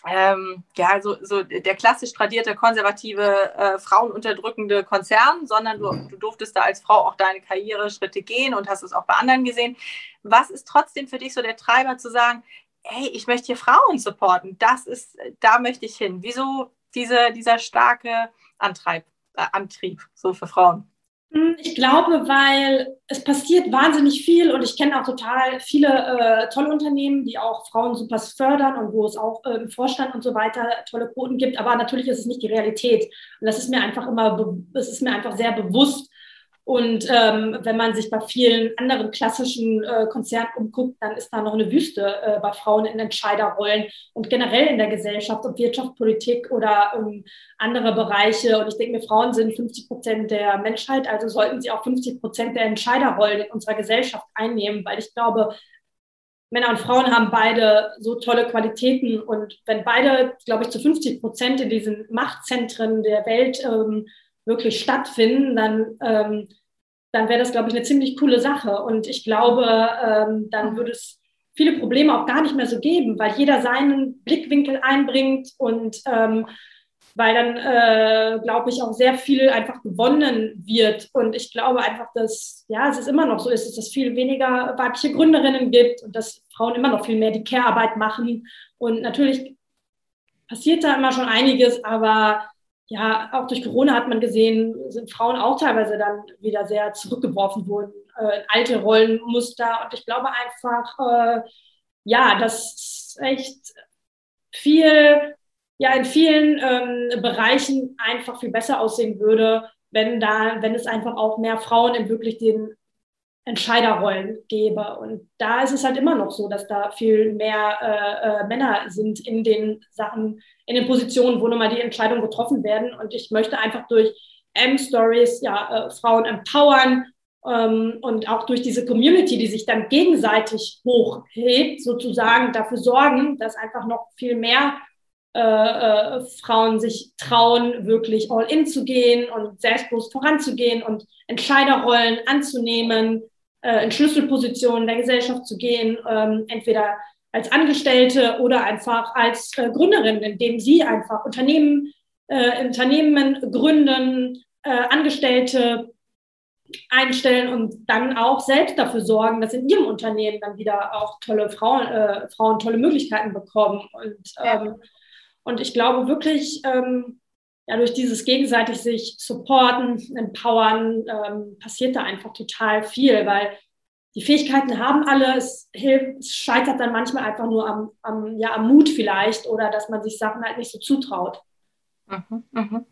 ähm, ja, so, so der klassisch tradierte, konservative, äh, frauenunterdrückende Konzern, sondern du, du durftest da als Frau auch deine Karriereschritte gehen und hast es auch bei anderen gesehen. Was ist trotzdem für dich so der Treiber zu sagen, hey, ich möchte hier Frauen supporten, das ist, da möchte ich hin. Wieso diese, dieser starke Antreib, äh, Antrieb so für Frauen? Hm, ich glaube, weil es passiert wahnsinnig viel und ich kenne auch total viele äh, tolle Unternehmen, die auch Frauen super fördern und wo es auch äh, im Vorstand und so weiter tolle Quoten gibt. Aber natürlich ist es nicht die Realität. Und das ist mir einfach immer, es ist mir einfach sehr bewusst. Und ähm, wenn man sich bei vielen anderen klassischen äh, Konzernen umguckt, dann ist da noch eine Wüste äh, bei Frauen in Entscheiderrollen und generell in der Gesellschaft, ob Wirtschaft, Politik oder ähm, andere Bereiche. Und ich denke mir, Frauen sind 50 Prozent der Menschheit, also sollten sie auch 50 Prozent der Entscheiderrollen in unserer Gesellschaft einnehmen, weil ich glaube, Männer und Frauen haben beide so tolle Qualitäten. Und wenn beide, glaube ich, zu 50 Prozent in diesen Machtzentren der Welt ähm, wirklich stattfinden, dann ähm, dann wäre das, glaube ich, eine ziemlich coole Sache. Und ich glaube, ähm, dann würde es viele Probleme auch gar nicht mehr so geben, weil jeder seinen Blickwinkel einbringt und ähm, weil dann, äh, glaube ich, auch sehr viel einfach gewonnen wird. Und ich glaube einfach, dass, ja, es ist immer noch so ist, dass es viel weniger weibliche Gründerinnen gibt und dass Frauen immer noch viel mehr die Care-Arbeit machen. Und natürlich passiert da immer schon einiges, aber ja, auch durch Corona hat man gesehen, sind Frauen auch teilweise dann wieder sehr zurückgeworfen worden äh, in alte Rollenmuster. Und ich glaube einfach, äh, ja, dass echt viel, ja, in vielen ähm, Bereichen einfach viel besser aussehen würde, wenn da, wenn es einfach auch mehr Frauen in wirklich den Entscheiderrollen gebe. Und da ist es halt immer noch so, dass da viel mehr äh, äh, Männer sind in den Sachen, in den Positionen, wo nun mal die Entscheidungen getroffen werden. Und ich möchte einfach durch M-Stories ja, äh, Frauen empowern ähm, und auch durch diese Community, die sich dann gegenseitig hochhebt, sozusagen dafür sorgen, dass einfach noch viel mehr äh, äh, Frauen sich trauen, wirklich all in zu gehen und selbstbewusst voranzugehen und Entscheiderrollen anzunehmen, äh, in Schlüsselpositionen der Gesellschaft zu gehen, ähm, entweder als Angestellte oder einfach als äh, Gründerin, indem sie einfach Unternehmen, äh, Unternehmen gründen, Angestellte einstellen und dann auch selbst dafür sorgen, dass in ihrem Unternehmen dann wieder auch tolle Frauen, äh, Frauen tolle Möglichkeiten bekommen. Und ähm, und ich glaube wirklich, ähm, ja, durch dieses gegenseitig sich supporten, empowern, ähm, passiert da einfach total viel, weil die Fähigkeiten haben alle, es, hilft, es scheitert dann manchmal einfach nur am, am, ja, am Mut vielleicht oder dass man sich Sachen halt nicht so zutraut. Mhm, mhm.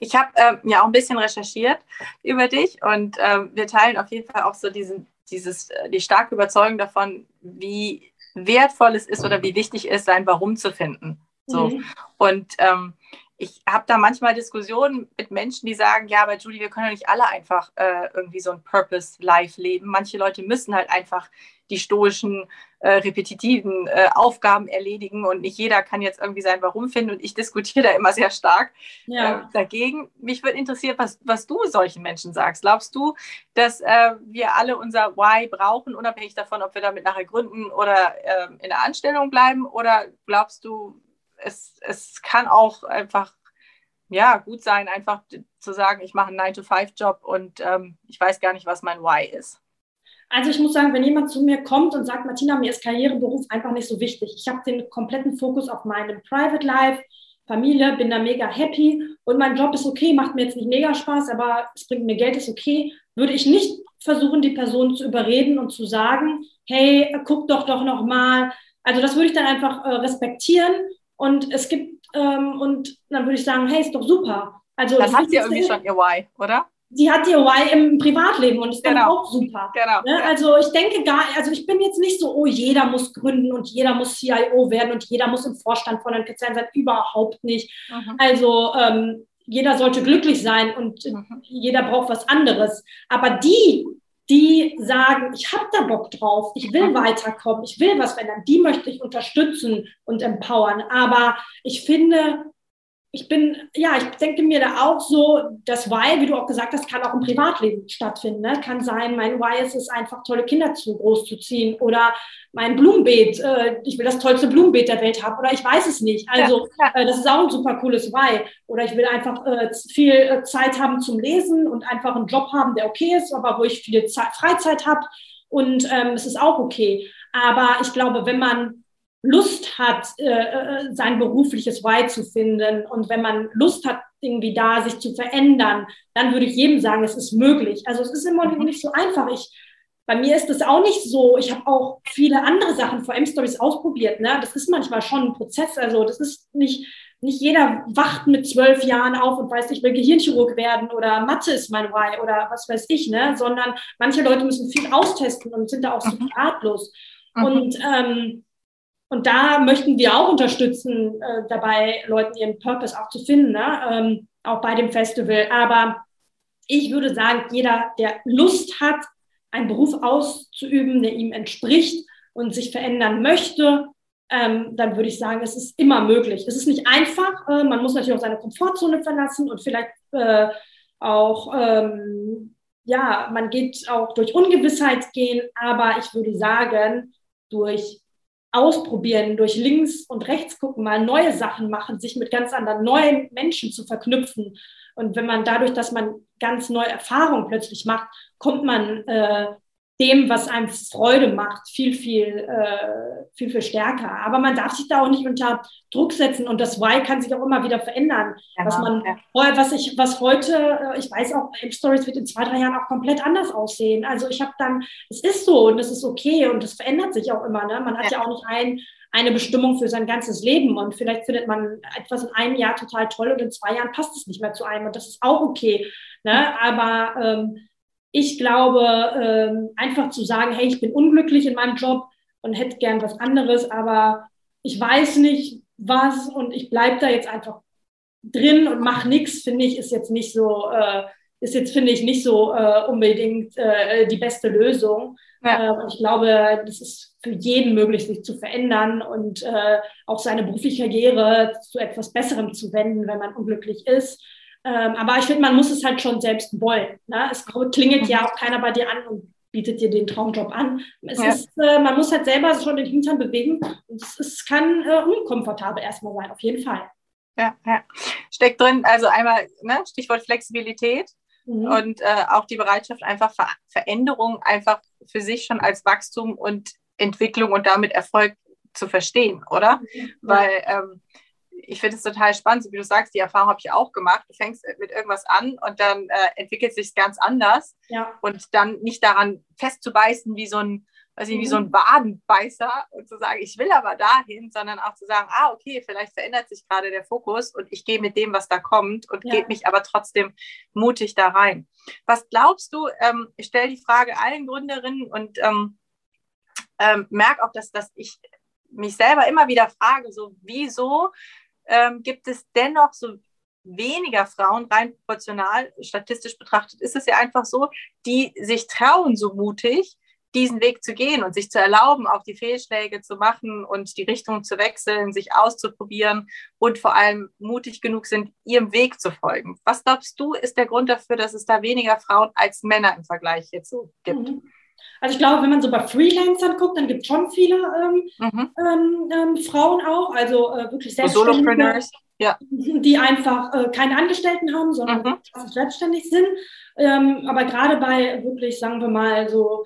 Ich habe äh, ja auch ein bisschen recherchiert über dich und äh, wir teilen auf jeden Fall auch so diesen, dieses, äh, die starke Überzeugung davon, wie wertvoll es ist oder wie wichtig es ist, sein Warum zu finden. So. Mhm. Und ähm, ich habe da manchmal Diskussionen mit Menschen, die sagen, ja, aber Julie, wir können ja nicht alle einfach äh, irgendwie so ein Purpose-Life leben. Manche Leute müssen halt einfach die stoischen, äh, repetitiven äh, Aufgaben erledigen und nicht jeder kann jetzt irgendwie sein Warum finden. Und ich diskutiere da immer sehr stark ja. Äh, dagegen. Mich würde interessieren, was, was du solchen Menschen sagst. Glaubst du, dass äh, wir alle unser Why brauchen, unabhängig davon, ob wir damit nachher gründen oder ähm, in der Anstellung bleiben? Oder glaubst du, es, es kann auch einfach ja, gut sein, einfach zu sagen, ich mache einen 9-to-5-Job und ähm, ich weiß gar nicht, was mein Why ist. Also ich muss sagen, wenn jemand zu mir kommt und sagt, Martina, mir ist Karriereberuf einfach nicht so wichtig. Ich habe den kompletten Fokus auf meinem Private Life, Familie, bin da mega happy und mein Job ist okay, macht mir jetzt nicht mega Spaß, aber es bringt mir Geld, ist okay, würde ich nicht versuchen, die Person zu überreden und zu sagen, hey, guck doch doch noch mal. Also das würde ich dann einfach äh, respektieren und es gibt, ähm, und dann würde ich sagen, hey, ist doch super. Also, dann hat sie irgendwie schon ihr Why, oder? Die hat ihr Why im Privatleben und ist genau. dann auch super. Genau. Ne? Also ich denke gar, also ich bin jetzt nicht so, oh, jeder muss gründen und jeder muss CIO werden und jeder muss im Vorstand von einem Konzern sein. Überhaupt nicht. Mhm. Also ähm, jeder sollte glücklich sein und mhm. jeder braucht was anderes. Aber die, die sagen, ich habe da Bock drauf, ich will weiterkommen, ich will was verändern, die möchte ich unterstützen und empowern. Aber ich finde, ich bin, ja, ich denke mir da auch so, das Why, wie du auch gesagt hast, kann auch im Privatleben stattfinden. Ne? Kann sein, mein Why ist es einfach, tolle Kinder zu groß zu ziehen oder mein Blumenbeet, äh, ich will das tollste Blumenbeet der Welt haben oder ich weiß es nicht. Also ja. Äh, das ist auch ein super cooles Why. Oder ich will einfach äh, viel äh, Zeit haben zum Lesen und einfach einen Job haben, der okay ist, aber wo ich viel Zeit, Freizeit habe und ähm, es ist auch okay. Aber ich glaube, wenn man Lust hat, äh, äh, sein berufliches Why zu finden und wenn man Lust hat, irgendwie da sich zu verändern, dann würde ich jedem sagen, es ist möglich. Also es ist immer mhm. nicht so einfach. Ich, bei mir ist es auch nicht so. Ich habe auch viele andere Sachen vor M-Stories ausprobiert. Ne? Das ist manchmal schon ein Prozess. Also das ist nicht, nicht jeder wacht mit zwölf Jahren auf und weiß, ich will Gehirnchirurg werden oder Mathe ist mein Why oder was weiß ich, ne? sondern manche Leute müssen viel austesten und sind da auch so mhm. ratlos. Mhm. Und ähm, und da möchten wir auch unterstützen, äh, dabei Leuten ihren Purpose auch zu finden, ne? ähm, auch bei dem Festival. Aber ich würde sagen, jeder, der Lust hat, einen Beruf auszuüben, der ihm entspricht und sich verändern möchte, ähm, dann würde ich sagen, es ist immer möglich. Es ist nicht einfach. Äh, man muss natürlich auch seine Komfortzone verlassen und vielleicht äh, auch, ähm, ja, man geht auch durch Ungewissheit gehen. Aber ich würde sagen, durch ausprobieren, durch links und rechts gucken, mal neue Sachen machen, sich mit ganz anderen neuen Menschen zu verknüpfen. Und wenn man dadurch, dass man ganz neue Erfahrungen plötzlich macht, kommt man äh, dem, was einem Freude macht, viel, viel, äh, viel, viel stärker. Aber man darf sich da auch nicht unter Druck setzen und das Why kann sich auch immer wieder verändern. Genau, was man, was ich, was heute, äh, ich weiß auch, Ape Stories wird in zwei, drei Jahren auch komplett anders aussehen. Also ich habe dann, es ist so und es ist okay und es verändert sich auch immer. Ne? Man hat ja, ja auch nicht ein, eine Bestimmung für sein ganzes Leben und vielleicht findet man etwas in einem Jahr total toll und in zwei Jahren passt es nicht mehr zu einem und das ist auch okay. Ne? Aber ähm, ich glaube, ähm, einfach zu sagen, hey, ich bin unglücklich in meinem Job und hätte gern was anderes, aber ich weiß nicht was und ich bleibe da jetzt einfach drin und mache nichts, finde ich, ist jetzt nicht so, äh, ist jetzt, finde ich, nicht so äh, unbedingt äh, die beste Lösung. Ja. Ich glaube, das ist für jeden möglich, sich zu verändern und auch seine berufliche Karriere zu etwas Besserem zu wenden, wenn man unglücklich ist. Ähm, aber ich finde, man muss es halt schon selbst wollen. Ne? Es klingelt ja auch keiner bei dir an und bietet dir den Traumjob an. Es ja. ist, äh, man muss halt selber schon den Hintern bewegen und es, es kann äh, unkomfortabel erstmal sein, auf jeden Fall. Ja, ja. Steckt drin, also einmal ne, Stichwort Flexibilität mhm. und äh, auch die Bereitschaft, einfach Ver Veränderung einfach für sich schon als Wachstum und Entwicklung und damit Erfolg zu verstehen, oder? Mhm. Weil ähm, ich finde es total spannend, so wie du sagst, die Erfahrung habe ich auch gemacht. Du fängst mit irgendwas an und dann äh, entwickelt sich ganz anders. Ja. Und dann nicht daran festzubeißen wie so ein, weiß ich, wie so ein Badenbeißer und zu sagen, ich will aber dahin, sondern auch zu sagen, ah, okay, vielleicht verändert sich gerade der Fokus und ich gehe mit dem, was da kommt und ja. gebe mich aber trotzdem mutig da rein. Was glaubst du, ähm, ich stelle die Frage allen Gründerinnen und ähm, ähm, merke auch, dass, dass ich mich selber immer wieder frage, so wieso ähm, gibt es dennoch so weniger Frauen, rein proportional, statistisch betrachtet, ist es ja einfach so, die sich trauen, so mutig diesen Weg zu gehen und sich zu erlauben, auch die Fehlschläge zu machen und die Richtung zu wechseln, sich auszuprobieren und vor allem mutig genug sind, ihrem Weg zu folgen. Was glaubst du, ist der Grund dafür, dass es da weniger Frauen als Männer im Vergleich so gibt? Mhm. Also ich glaube, wenn man so bei Freelancern guckt, dann gibt es schon viele ähm, mhm. ähm, ähm, Frauen auch, also äh, wirklich selbstständige, ja. die einfach äh, keine Angestellten haben, sondern mhm. selbstständig sind. Ähm, aber gerade bei wirklich, sagen wir mal, so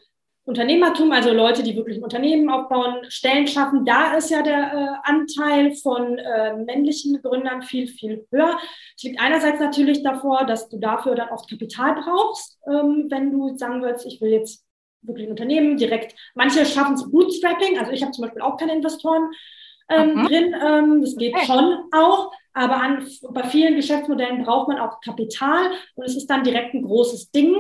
Unternehmertum, also Leute, die wirklich ein Unternehmen aufbauen, Stellen schaffen, da ist ja der äh, Anteil von äh, männlichen Gründern viel, viel höher. Es liegt einerseits natürlich davor, dass du dafür dann oft Kapital brauchst, ähm, wenn du sagen willst, ich will jetzt wirklich ein Unternehmen direkt. Manche schaffen es Bootstrapping, also ich habe zum Beispiel auch keine Investoren ähm, mhm. drin. Ähm, das geht okay. schon auch, aber an, bei vielen Geschäftsmodellen braucht man auch Kapital und es ist dann direkt ein großes Ding.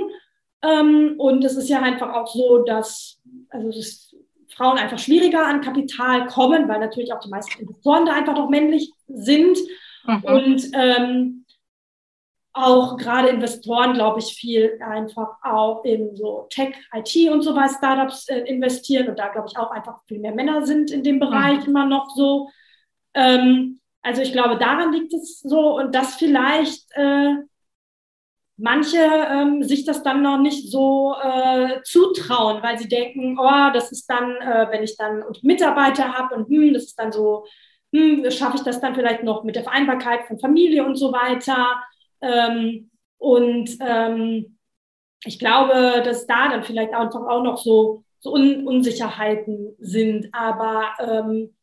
Ähm, und es ist ja einfach auch so, dass also dass Frauen einfach schwieriger an Kapital kommen, weil natürlich auch die meisten Investoren da einfach noch männlich sind. Mhm. Und ähm, auch gerade Investoren, glaube ich, viel einfach auch in so Tech, IT und so weiter Startups äh, investieren und da, glaube ich, auch einfach viel mehr Männer sind in dem Bereich mhm. immer noch so. Ähm, also ich glaube, daran liegt es so und dass vielleicht äh, manche ähm, sich das dann noch nicht so äh, zutrauen, weil sie denken, oh, das ist dann, äh, wenn ich dann Mitarbeiter habe und hm, das ist dann so, hm, schaffe ich das dann vielleicht noch mit der Vereinbarkeit von Familie und so weiter. Ähm, und ähm, ich glaube, dass da dann vielleicht einfach auch noch so, so Un Unsicherheiten sind. Aber ähm,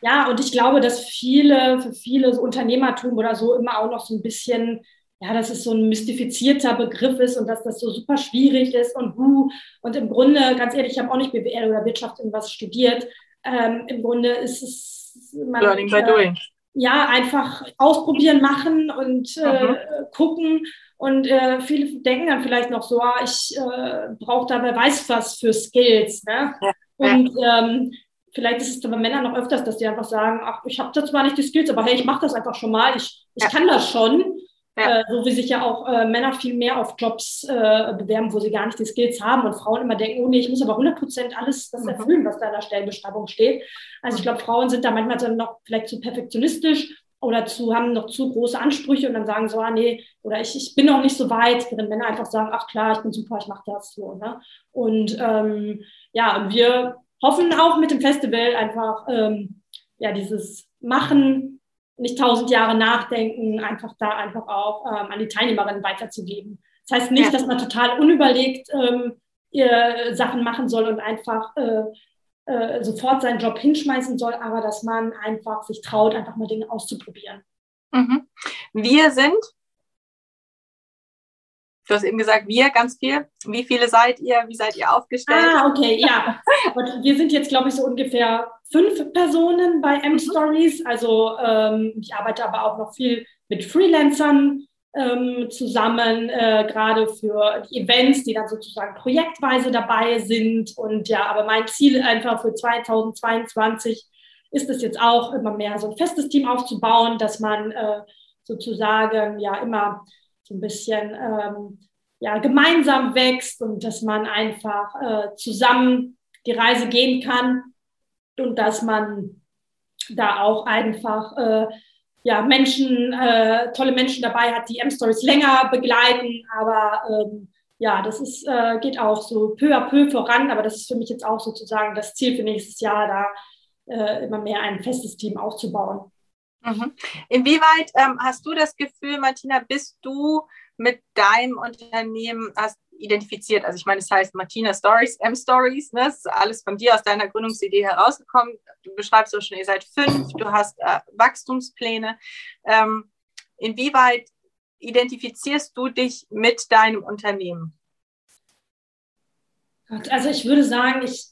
ja, und ich glaube, dass viele, für viele so Unternehmertum oder so immer auch noch so ein bisschen ja, dass es so ein mystifizierter Begriff ist und dass das so super schwierig ist und hu. Und im Grunde, ganz ehrlich, ich habe auch nicht BWL oder Wirtschaft irgendwas studiert. Ähm, Im Grunde ist es man, Learning by äh, doing. Ja, einfach ausprobieren, machen und äh, mhm. gucken. Und äh, viele denken dann vielleicht noch so, ah, ich äh, brauche da wer weiß was für Skills. Ne? Ja. Und ähm, vielleicht ist es bei Männern noch öfters, dass die einfach sagen, ach, ich habe da zwar nicht die Skills, aber hey, ich mache das einfach schon mal, ich, ich ja. kann das schon. Ja. Äh, so wie sich ja auch äh, Männer viel mehr auf Jobs äh, bewerben, wo sie gar nicht die Skills haben und Frauen immer denken, oh nee, ich muss aber 100 Prozent alles das mhm. erfüllen, was da in der Stellenbeschreibung steht. Also ich mhm. glaube, Frauen sind da manchmal dann noch vielleicht zu perfektionistisch oder zu, haben noch zu große Ansprüche und dann sagen so, ah nee, oder ich, ich bin noch nicht so weit, während Männer einfach sagen, ach klar, ich bin super, ich mache das so. Ne? Und ähm, ja, und wir hoffen auch mit dem Festival einfach ähm, ja, dieses Machen, nicht tausend Jahre nachdenken, einfach da einfach auch ähm, an die Teilnehmerinnen weiterzugeben. Das heißt nicht, ja. dass man total unüberlegt ähm, ihr Sachen machen soll und einfach äh, äh, sofort seinen Job hinschmeißen soll, aber dass man einfach sich traut, einfach mal Dinge auszuprobieren. Mhm. Wir sind Du hast eben gesagt, wir ganz viel. Wie viele seid ihr? Wie seid ihr aufgestellt? Ah, okay, ja. Und wir sind jetzt, glaube ich, so ungefähr fünf Personen bei M-Stories. Mhm. Also ähm, ich arbeite aber auch noch viel mit Freelancern ähm, zusammen, äh, gerade für die Events, die dann sozusagen projektweise dabei sind. Und ja, aber mein Ziel einfach für 2022 ist es jetzt auch immer mehr so ein festes Team aufzubauen, dass man äh, sozusagen ja immer so ein bisschen ähm, ja, gemeinsam wächst und dass man einfach äh, zusammen die Reise gehen kann und dass man da auch einfach äh, ja, Menschen, äh, tolle Menschen dabei hat, die M-Stories länger begleiten. Aber ähm, ja, das ist, äh, geht auch so peu à peu voran. Aber das ist für mich jetzt auch sozusagen das Ziel für nächstes Jahr, da äh, immer mehr ein festes Team aufzubauen. Mhm. Inwieweit ähm, hast du das Gefühl, Martina, bist du mit deinem Unternehmen hast identifiziert? Also ich meine, es das heißt Martina Stories, M Stories, ne? das ist alles von dir aus deiner Gründungsidee herausgekommen. Du beschreibst auch schon, ihr seid fünf, du hast äh, Wachstumspläne. Ähm, inwieweit identifizierst du dich mit deinem Unternehmen? Also ich würde sagen, ich,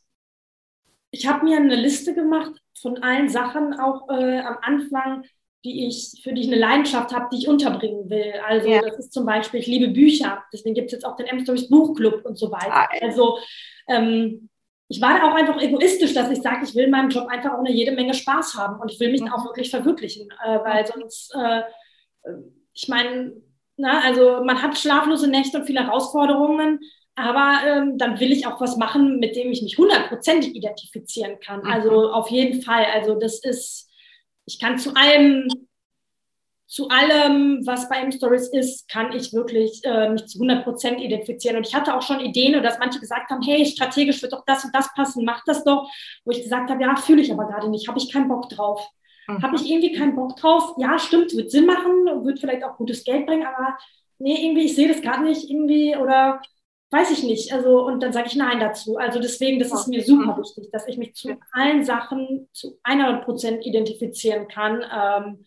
ich habe mir eine Liste gemacht von allen Sachen auch äh, am Anfang, die ich, für die ich eine Leidenschaft habe, die ich unterbringen will. Also ja. das ist zum Beispiel, ich liebe Bücher, deswegen gibt es jetzt auch den M-Stories Buchclub und so weiter. Ah, also ähm, ich war da auch einfach egoistisch, dass ich sage, ich will in meinem Job einfach auch eine jede Menge Spaß haben und ich will mich mhm. auch wirklich verwirklichen, äh, weil sonst, äh, ich meine, also man hat schlaflose Nächte und viele Herausforderungen, aber ähm, dann will ich auch was machen, mit dem ich mich hundertprozentig identifizieren kann. Mhm. Also auf jeden Fall. Also das ist, ich kann zu allem, zu allem, was bei M-Stories ist, kann ich wirklich äh, mich zu 100 identifizieren. Und ich hatte auch schon Ideen, dass manche gesagt haben, hey, strategisch wird doch das und das passen, mach das doch. Wo ich gesagt habe, ja, fühle ich aber gerade nicht, habe ich keinen Bock drauf. Mhm. Habe ich irgendwie keinen Bock drauf? Ja, stimmt, wird Sinn machen, wird vielleicht auch gutes Geld bringen, aber nee, irgendwie, ich sehe das gerade nicht irgendwie oder weiß ich nicht. Also, und dann sage ich Nein dazu. Also deswegen, das ist mir super mhm. wichtig, dass ich mich zu allen Sachen zu 100 Prozent identifizieren kann, ähm,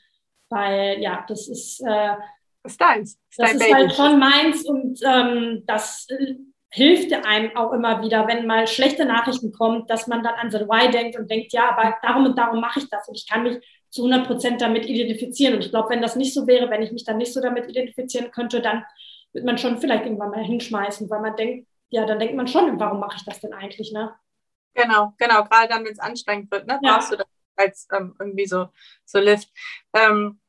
weil ja, das ist, äh, das ist deins. Das, das ist halt schon meins und ähm, das äh, hilft einem auch immer wieder, wenn mal schlechte Nachrichten kommen, dass man dann an sein Why denkt und denkt, ja, aber darum und darum mache ich das und ich kann mich zu 100 Prozent damit identifizieren. Und ich glaube, wenn das nicht so wäre, wenn ich mich dann nicht so damit identifizieren könnte, dann wird man schon vielleicht irgendwann mal hinschmeißen, weil man denkt, ja, dann denkt man schon, warum mache ich das denn eigentlich, ne? Genau, genau, gerade dann, wenn es anstrengend wird, ne, ja. brauchst du das als ähm, irgendwie so, so Lift. Ähm,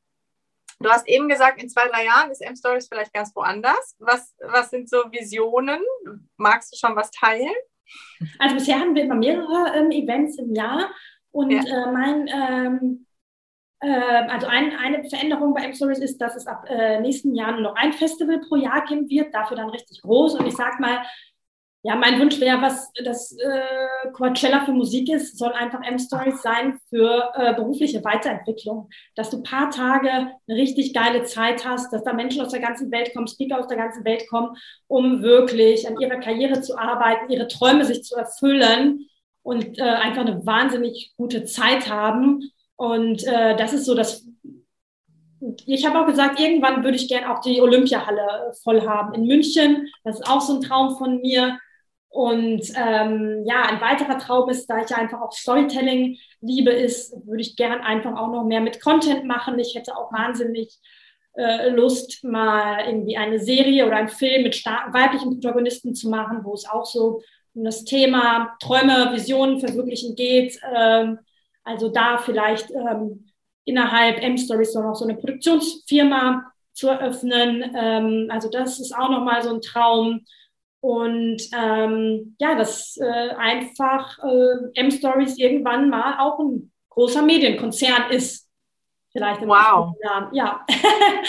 du hast eben gesagt, in zwei, drei Jahren ist M-Stories vielleicht ganz woanders. Was, was sind so Visionen? Magst du schon was teilen? Also bisher haben wir immer mehrere ähm, Events im Jahr und ja. äh, mein, ähm, also ein, eine Veränderung bei M-Stories ist, dass es ab äh, nächsten Jahr nur noch ein Festival pro Jahr geben wird, dafür dann richtig groß. Und ich sag mal, ja, mein Wunsch wäre, was das äh, Coachella für Musik ist, soll einfach M-Stories sein für äh, berufliche Weiterentwicklung. Dass du ein paar Tage eine richtig geile Zeit hast, dass da Menschen aus der ganzen Welt kommen, Speaker aus der ganzen Welt kommen, um wirklich an ihrer Karriere zu arbeiten, ihre Träume sich zu erfüllen und äh, einfach eine wahnsinnig gute Zeit haben. Und äh, das ist so das. Ich habe auch gesagt, irgendwann würde ich gerne auch die Olympiahalle voll haben in München. Das ist auch so ein Traum von mir. Und ähm, ja, ein weiterer Traum ist, da ich ja einfach auch Storytelling liebe, ist, würde ich gern einfach auch noch mehr mit Content machen. Ich hätte auch wahnsinnig äh, Lust, mal irgendwie eine Serie oder einen Film mit starken weiblichen Protagonisten zu machen, wo es auch so um das Thema Träume, Visionen verwirklichen geht. Ähm, also da vielleicht ähm, innerhalb M-Stories noch so eine Produktionsfirma zu eröffnen. Ähm, also das ist auch nochmal so ein Traum. Und ähm, ja, dass äh, einfach äh, M-Stories irgendwann mal auch ein großer Medienkonzern ist. Vielleicht in wow. Jahren. Ja.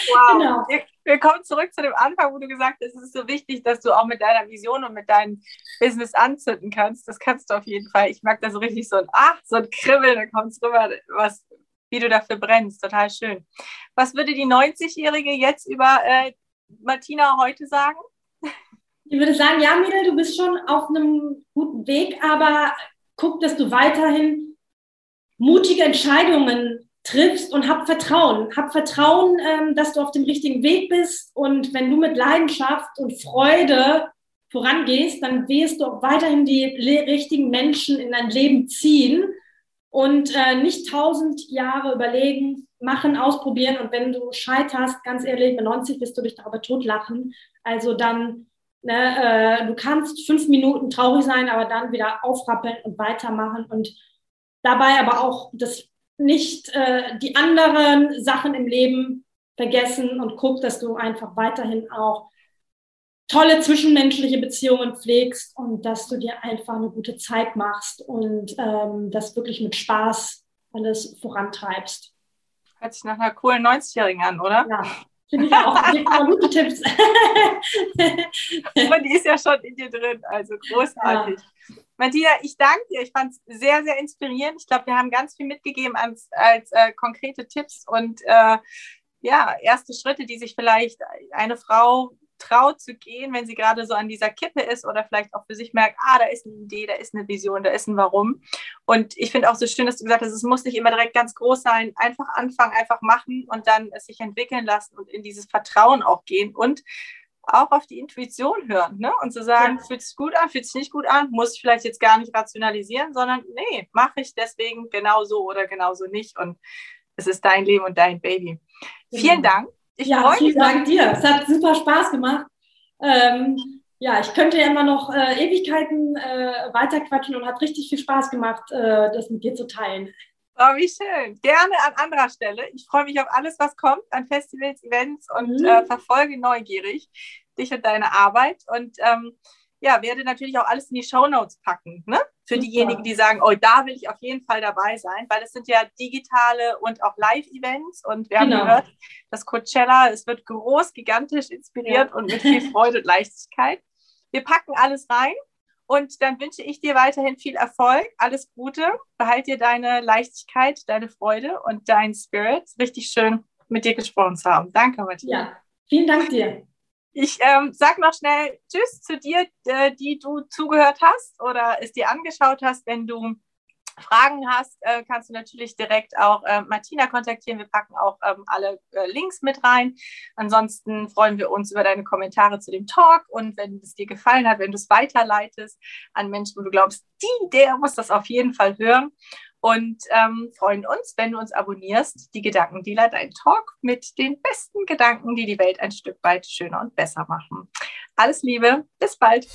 Wow. genau. Wir, kommen zurück zu dem Anfang, wo du gesagt hast, es ist so wichtig, dass du auch mit deiner Vision und mit deinem Business anzünden kannst. Das kannst du auf jeden Fall. Ich mag da so richtig so ein Ach, so ein Kribbeln, da kommt es rüber, was, wie du dafür brennst. Total schön. Was würde die 90-Jährige jetzt über äh, Martina heute sagen? Ich würde sagen, ja, Mädel, du bist schon auf einem guten Weg, aber guck, dass du weiterhin mutige Entscheidungen triffst und hab Vertrauen. Hab Vertrauen, ähm, dass du auf dem richtigen Weg bist. Und wenn du mit Leidenschaft und Freude vorangehst, dann wirst du auch weiterhin die richtigen Menschen in dein Leben ziehen und äh, nicht tausend Jahre überlegen, machen, ausprobieren. Und wenn du scheiterst, ganz ehrlich, mit 90 wirst du dich darüber totlachen. Also dann Ne, äh, du kannst fünf Minuten traurig sein, aber dann wieder aufrappeln und weitermachen und dabei aber auch das nicht äh, die anderen Sachen im Leben vergessen und guck, dass du einfach weiterhin auch tolle zwischenmenschliche Beziehungen pflegst und dass du dir einfach eine gute Zeit machst und ähm, das wirklich mit Spaß alles vorantreibst. Hört sich nach einer coolen 90-Jährigen an, oder? Ja, Finde ich auch. Auch gute Tipps. Aber die ist ja schon in dir drin, also großartig. Ja. Martina, ich danke dir. Ich fand es sehr, sehr inspirierend. Ich glaube, wir haben ganz viel mitgegeben als, als äh, konkrete Tipps und äh, ja, erste Schritte, die sich vielleicht eine Frau traut zu gehen, wenn sie gerade so an dieser Kippe ist oder vielleicht auch für sich merkt, ah, da ist eine Idee, da ist eine Vision, da ist ein Warum. Und ich finde auch so schön, dass du gesagt hast, es muss nicht immer direkt ganz groß sein, einfach anfangen, einfach machen und dann es sich entwickeln lassen und in dieses Vertrauen auch gehen und auch auf die Intuition hören ne? und zu sagen, ja. fühlt sich gut an, fühlt sich nicht gut an, muss ich vielleicht jetzt gar nicht rationalisieren, sondern nee, mache ich deswegen genauso oder genauso nicht und es ist dein Leben und dein Baby. Vielen Dank ich ja, vielen Dank dir. Es hat super Spaß gemacht. Ähm, ja, ich könnte ja immer noch äh, Ewigkeiten äh, weiterquatschen und hat richtig viel Spaß gemacht, äh, das mit dir zu teilen. Oh, wie schön. Gerne an anderer Stelle. Ich freue mich auf alles, was kommt an Festivals, Events und mhm. Äh, verfolge neugierig dich und deine Arbeit. Und ähm, ja, werde natürlich auch alles in die Show Notes packen. Ne? Für diejenigen, die sagen, oh, da will ich auf jeden Fall dabei sein, weil es sind ja digitale und auch Live-Events. Und wir genau. haben gehört, das Coachella, es wird groß, gigantisch inspiriert ja. und mit viel Freude und Leichtigkeit. Wir packen alles rein. Und dann wünsche ich dir weiterhin viel Erfolg, alles Gute. Behalt dir deine Leichtigkeit, deine Freude und dein Spirit. Richtig schön, mit dir gesprochen zu haben. Danke, Matthias. Ja, vielen Dank dir. Ich ähm, sag noch schnell Tschüss zu dir, äh, die du zugehört hast oder es dir angeschaut hast. Wenn du Fragen hast, äh, kannst du natürlich direkt auch äh, Martina kontaktieren. Wir packen auch ähm, alle äh, Links mit rein. Ansonsten freuen wir uns über deine Kommentare zu dem Talk und wenn es dir gefallen hat, wenn du es weiterleitest an Menschen, wo du glaubst, die, der muss das auf jeden Fall hören und ähm, freuen uns, wenn du uns abonnierst. Die Gedankendealer, dein Talk mit den besten Gedanken, die die Welt ein Stück weit schöner und besser machen. Alles Liebe, bis bald.